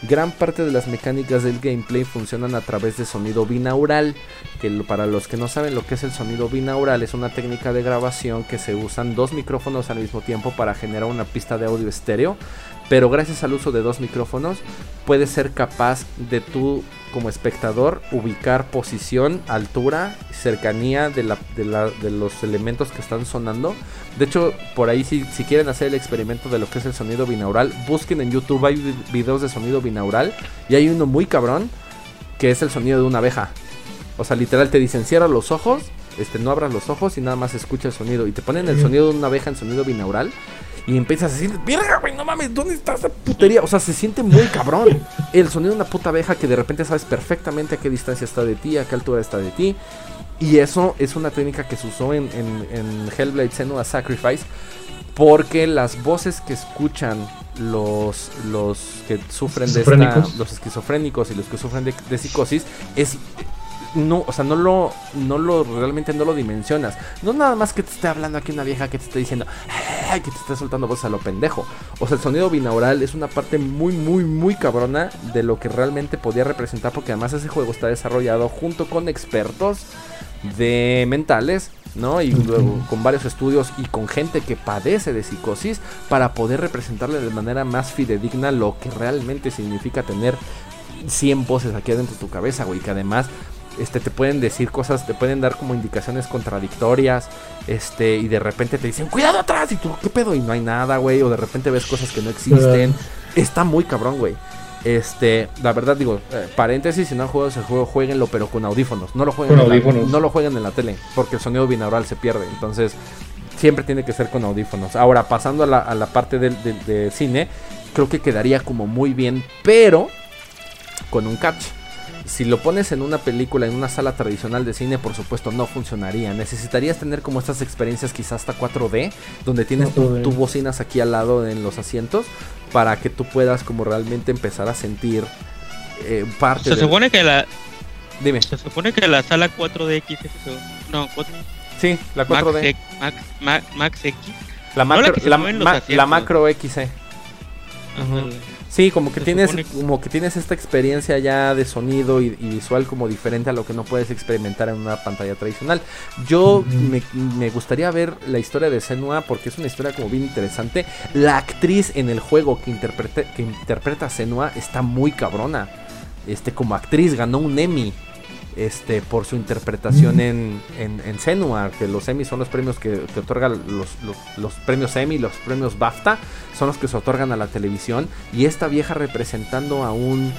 Gran parte de las mecánicas del gameplay funcionan a través de sonido binaural, que para los que no saben lo que es el sonido binaural es una técnica de grabación que se usan dos micrófonos al mismo tiempo para generar una pista de audio estéreo, pero gracias al uso de dos micrófonos puedes ser capaz de tú como espectador ubicar posición, altura, cercanía de, la, de, los elementos que están sonando. De hecho, por ahí si, si, quieren hacer el experimento de lo que es el sonido binaural, busquen en YouTube, hay videos de sonido binaural y hay uno muy cabrón que es el sonido de una abeja. O sea, literal te dicen cierra los ojos, este, no abras los ojos y nada más escucha el sonido. Y te ponen el sonido de una abeja en sonido binaural y empiezas a decir, güey, no mames, ¿dónde está esa putería? O sea, se siente muy cabrón. El sonido de una puta abeja que de repente sabes perfectamente a qué distancia está de ti, a qué altura está de ti. Y eso es una técnica que se usó en, en, Hellblade Senua Sacrifice. Porque las voces que escuchan los, los que sufren de esta, los esquizofrénicos y los que sufren de, de psicosis es no, o sea, no lo, no lo, realmente no lo dimensionas. No nada más que te esté hablando aquí una vieja que te esté diciendo, que te esté soltando voces a lo pendejo. O sea, el sonido binaural es una parte muy, muy, muy cabrona de lo que realmente podía representar, porque además ese juego está desarrollado junto con expertos de mentales ¿no? Y luego con varios estudios y con gente que padece de psicosis para poder representarle de manera más fidedigna lo que realmente significa tener 100 voces aquí adentro de tu cabeza, güey, que además este, te pueden decir cosas, te pueden dar como indicaciones contradictorias, este, y de repente te dicen, cuidado atrás, y tú, ¿qué pedo? Y no hay nada, güey, o de repente ves cosas que no existen. Está muy cabrón, güey. Este, la verdad digo, eh, paréntesis, si no han jugado ese juego, jueguenlo, pero con audífonos. No lo jueguen, en La, no lo jueguen en la tele, porque el sonido binaural se pierde. Entonces, siempre tiene que ser con audífonos. Ahora, pasando a la, a la parte del de cine, creo que quedaría como muy bien, pero con un catch si lo pones en una película, en una sala tradicional de cine, por supuesto no funcionaría. Necesitarías tener como estas experiencias quizás hasta 4D, donde tienes tu, bocinas aquí al lado en los asientos, para que tú puedas como realmente empezar a sentir eh, parte Se supone que la... Dime. Se supone que la sala 4DX es... No, 4... Sí, la 4D. Max, Max, X. La macro, la, macro XC. Sí, como que tienes como que tienes esta experiencia ya de sonido y, visual como diferente a lo que no puedes experimentar en una pantalla tradicional. Yo me, gustaría ver la historia de Senua porque es una historia como bien interesante. La actriz en el juego que interpreta que interpreta a Senua está muy cabrona. Este como actriz ganó un Emmy este, por su interpretación en, en, Senua, que los Emmy son los premios que, otorgan los, los, premios Emmy, los premios BAFTA, son los que se otorgan a la televisión. Y esta vieja representando a un,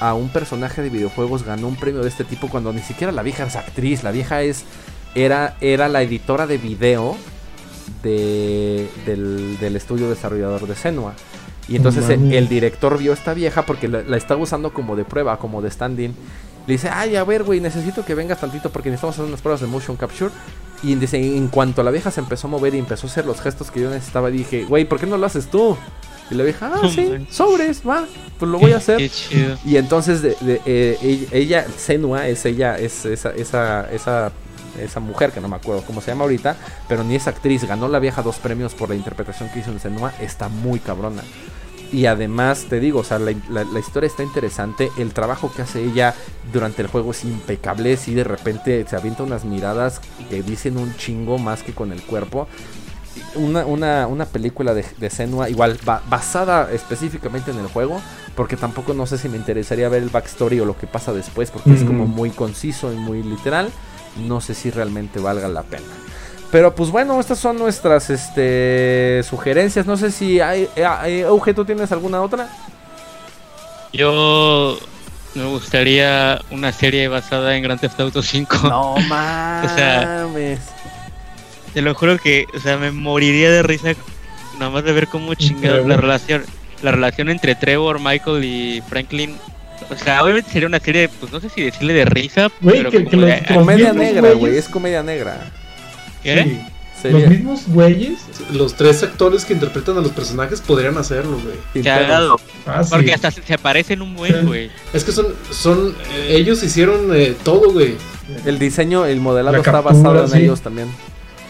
a un personaje de videojuegos ganó un premio de este tipo cuando ni siquiera la vieja es actriz, la vieja es, era, era la editora de video de, del, del estudio desarrollador de Senua. Y entonces el, director vio a esta vieja porque la, la estaba usando como de prueba, como de stand-in. Le dice, ay, a ver, güey, necesito que vengas tantito porque necesitamos hacer unas pruebas de motion capture. Y dice, en cuanto la vieja se empezó a mover y empezó a hacer los gestos que yo necesitaba, dije, güey, ¿por qué no lo haces tú? Y la vieja, ah, sí, sobres, va, pues lo voy a hacer. Y entonces de, eh, ella, Senua, es ella, es esa, esa, esa, esa mujer que no me acuerdo cómo se llama ahorita, pero ni es actriz, ganó la vieja dos premios por la interpretación que hizo en Senua, está muy cabrona. Y además, te digo, o sea, la, historia está interesante. El trabajo que hace ella durante el juego es impecable. Si de repente se avienta unas miradas que dicen un chingo más que con el cuerpo. Una, una, una película de, de Senua, igual basada específicamente en el juego, porque tampoco no sé si me interesaría ver el backstory o lo que pasa después, porque es como muy conciso y muy literal. No sé si realmente valga la pena. Pero pues bueno, estas son nuestras este, sugerencias. No sé si hay, hay Euge, ¿tú tienes alguna otra? Yo me gustaría una serie basada en Grand Theft Auto 5. No mames. o sea, te lo juro que, o sea, me moriría de risa nada más de ver cómo chingados la relación, la relación entre Trevor, Michael y Franklin. O sea, obviamente sería una serie, pues no sé si decirle de risa, pero comedia negra, güey, es comedia negra. ¿Qué? Los mismos güeyes. Los tres actores que interpretan a los personajes podrían hacerlo, güey. Cagado. Ah, Porque hasta se aparecen un buen, güey. Es que son. son eh, ellos hicieron eh, todo, güey. El diseño, el modelado está basado en ellos también.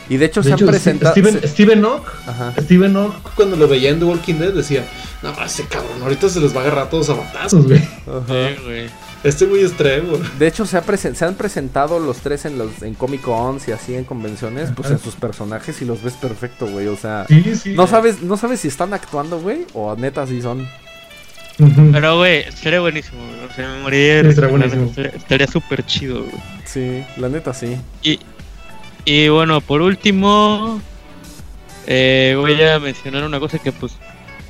Y de hecho se han presentado. Steven, Steven Ock. Steven Ock. Cuando lo veía en The Walking Dead decía: No, ese cabrón, ahorita se les va a agarrar a todos a batazos, güey. Ajá. güey. Este muy extremo. De hecho, se, se han presentado los tres en los en Comic Cons y así en convenciones, pues en sus personajes y los ves perfecto, güey. O sea, no sabes, no sabes si están actuando, güey, o neta si son. Pero, güey, sería buenísimo, O sea, me moriría Estaría súper chido, güey. Sí, la neta sí. Y, y bueno, por último, eh, voy a mencionar una cosa que, pues,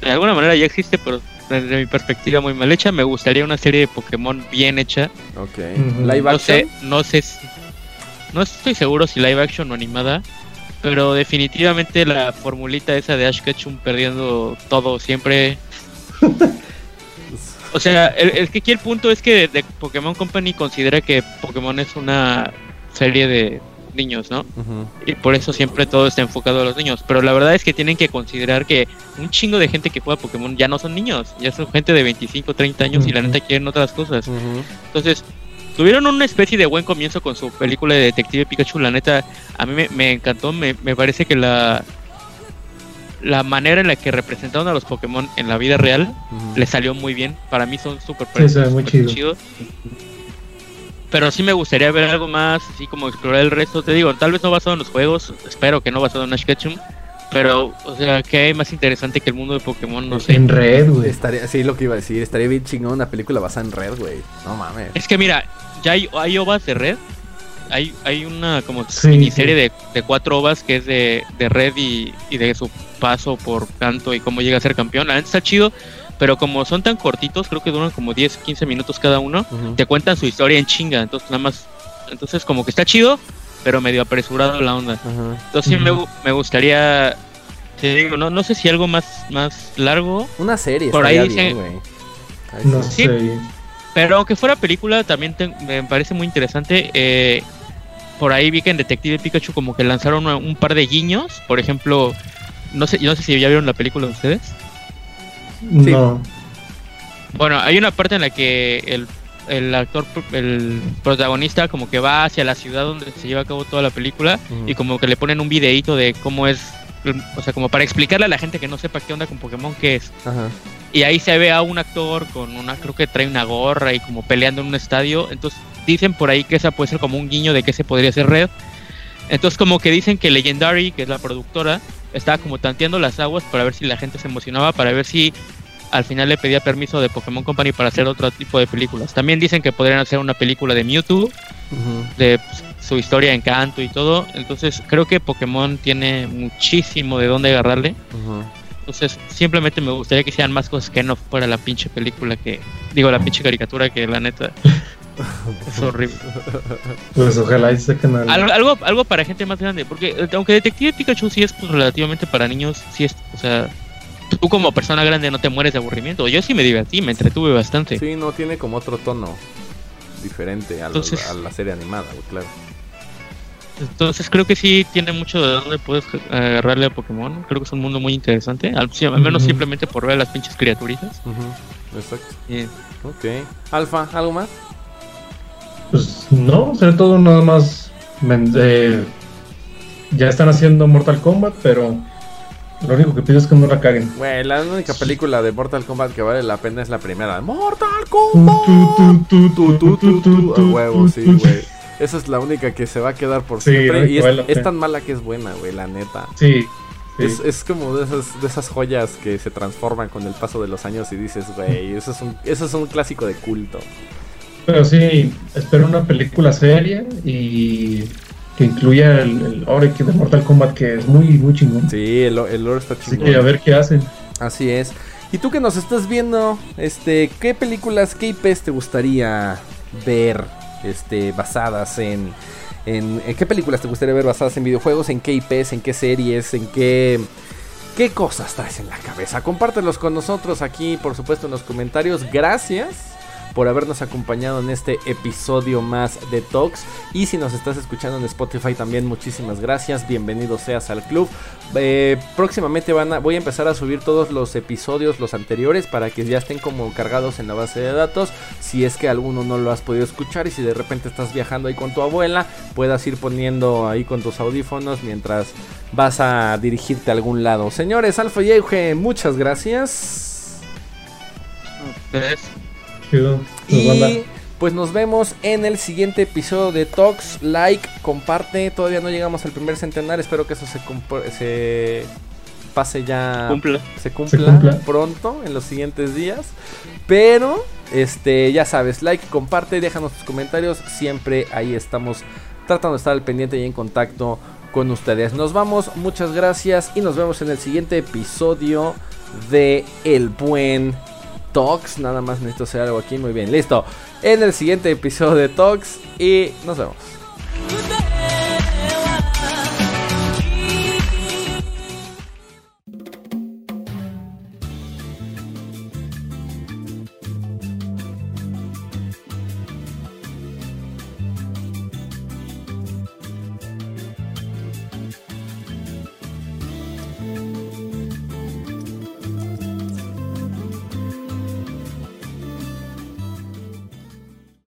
de alguna manera ya existe, pero desde mi perspectiva muy mal hecha. Me gustaría una serie de Pokémon bien hecha. Ok. Live action. Sé, no sé, no estoy seguro si live action o animada, pero definitivamente la formulita esa de Ash Ketchum perdiendo todo siempre. o sea, el, que aquí el punto es que de Pokémon Company considera que Pokémon es una serie de niños, ¿no? Y por eso siempre todo está enfocado a los niños. Pero la verdad es que tienen que considerar que un chingo de gente que juega Pokémon ya no son niños, ya son gente de 25, 30 años y la neta quieren otras cosas. Entonces, tuvieron una especie de buen comienzo con su película de Detective Pikachu. La neta, a mí me, encantó. Me, parece que la la manera en la que representaron a los Pokémon en la vida real le salió muy bien. Para mí son súper sí, muy chidos. Pero sí me gustaría ver algo más, así como explorar el resto. Te digo, tal vez no basado en los juegos, espero que no basado en Ash Ketchum. Pero, o sea, ¿qué hay más interesante que el mundo de Pokémon? No sé. En red, güey. Estaría, sí, lo que iba a decir. Estaría bien chingón una película basada en red, güey. No mames. Es que mira, ya hay, hay ovas de red. Hay, hay una como miniserie De, de, cuatro ovas que es de, de red y, y, de su paso por canto y cómo llega a ser campeón. La está chido pero como son tan cortitos, creo que duran como 10, 15 minutos cada uno, te cuentan su historia en chinga, entonces nada más, entonces como que está chido, pero medio apresurado la onda. Entonces sí me, me, gustaría, te digo, no, no sé si algo más, más largo. Una serie, por ahí dicen, no sí, Pero aunque fuera película, también me parece muy interesante. Eh, por ahí vi que en Detective Pikachu como que lanzaron un par de guiños, por ejemplo, no sé, no sé si ya vieron la película ustedes. No. Bueno, hay una parte en la que el, actor, el protagonista como que va hacia la ciudad donde se lleva a cabo toda la película y como que le ponen un videíto de cómo es, o sea, como para explicarle a la gente que no sepa qué onda con Pokémon, qué es. Y ahí se ve a un actor con una, creo que trae una gorra y como peleando en un estadio. Entonces dicen por ahí que esa puede ser como un guiño de que se podría ser Red. Entonces como que dicen que Legendary, que es la productora, estaba como tanteando las aguas para ver si la gente se emocionaba, para ver si al final le pedía permiso de Pokémon Company para hacer otro tipo de películas. También dicen que podrían hacer una película de Mewtwo, de pues, su historia en canto y todo. Entonces creo que Pokémon tiene muchísimo de dónde agarrarle. Entonces simplemente me gustaría que hicieran más cosas que no fuera la pinche película que... Digo, la pinche caricatura que la neta... Es horrible. Pues ojalá y algo, algo, algo para gente más grande, porque eh, aunque Detective Pikachu sí es pues, relativamente para niños, sí es, o sea, tú como persona grande no te mueres de aburrimiento. Yo sí me divertí, me entretuve bastante. Sí, no tiene como otro tono. diferente a, la, serie animada, claro. Entonces creo que sí tiene mucho de dónde puedes agarrarle a Pokémon. Creo que es un mundo muy interesante. Al, menos simplemente por ver las pinches criaturitas. Exacto. Ok. Alfa, ¿algo más? Pues no, sobre todo nada más. Eh, ya están haciendo Mortal Kombat, pero lo único que pido es que no la caguen. Güey, la única película de Mortal Kombat que vale la pena es la primera. ¡Mortal Kombat! A huevo, sí, güey. Esa es la única que se va a quedar por siempre. y es, tan mala que es buena, güey, la neta. Sí. Es, es, como de esas, de esas joyas que se transforman con el paso de los años y dices, güey, eso es un, eso es un clásico de culto. Pero sí, espero una película seria y que incluya el, lore de Mortal Kombat, que es muy, muy chingón. Sí, el, el lore está chingón. Así que a ver qué hacen. Así es. Y tú que nos estás viendo, este, ¿qué películas, qué IPs te gustaría ver este, basadas en, en, qué películas te gustaría ver basadas en videojuegos, en qué IPs, en qué series, en qué qué cosas traes en la cabeza. Compártelos con nosotros aquí, por supuesto, en los comentarios. Gracias por habernos acompañado en este episodio más de Talks. Y si nos estás escuchando en Spotify también, muchísimas gracias. Bienvenido seas al club. Eh, próximamente van a, voy a empezar a subir todos los episodios, los anteriores, para que ya estén como cargados en la base de datos. Si es que alguno no lo has podido escuchar y si de repente estás viajando ahí con tu abuela, puedas ir poniendo ahí con tus audífonos mientras vas a dirigirte a algún lado. Señores, Alfa y muchas gracias. Y pues nos vemos en el siguiente episodio de Talks. Like, comparte. Todavía no llegamos al primer centenar. Espero que eso se, se pase ya. Se cumpla, pronto en los siguientes días. Pero, este, ya sabes, like, comparte, déjanos tus comentarios. Siempre ahí estamos tratando de estar al pendiente y en contacto con ustedes. Nos vamos, muchas gracias y nos vemos en el siguiente episodio de El Buen Talks. Nada más necesito hacer algo aquí. Muy bien, listo. En el siguiente episodio de Talks y nos vemos.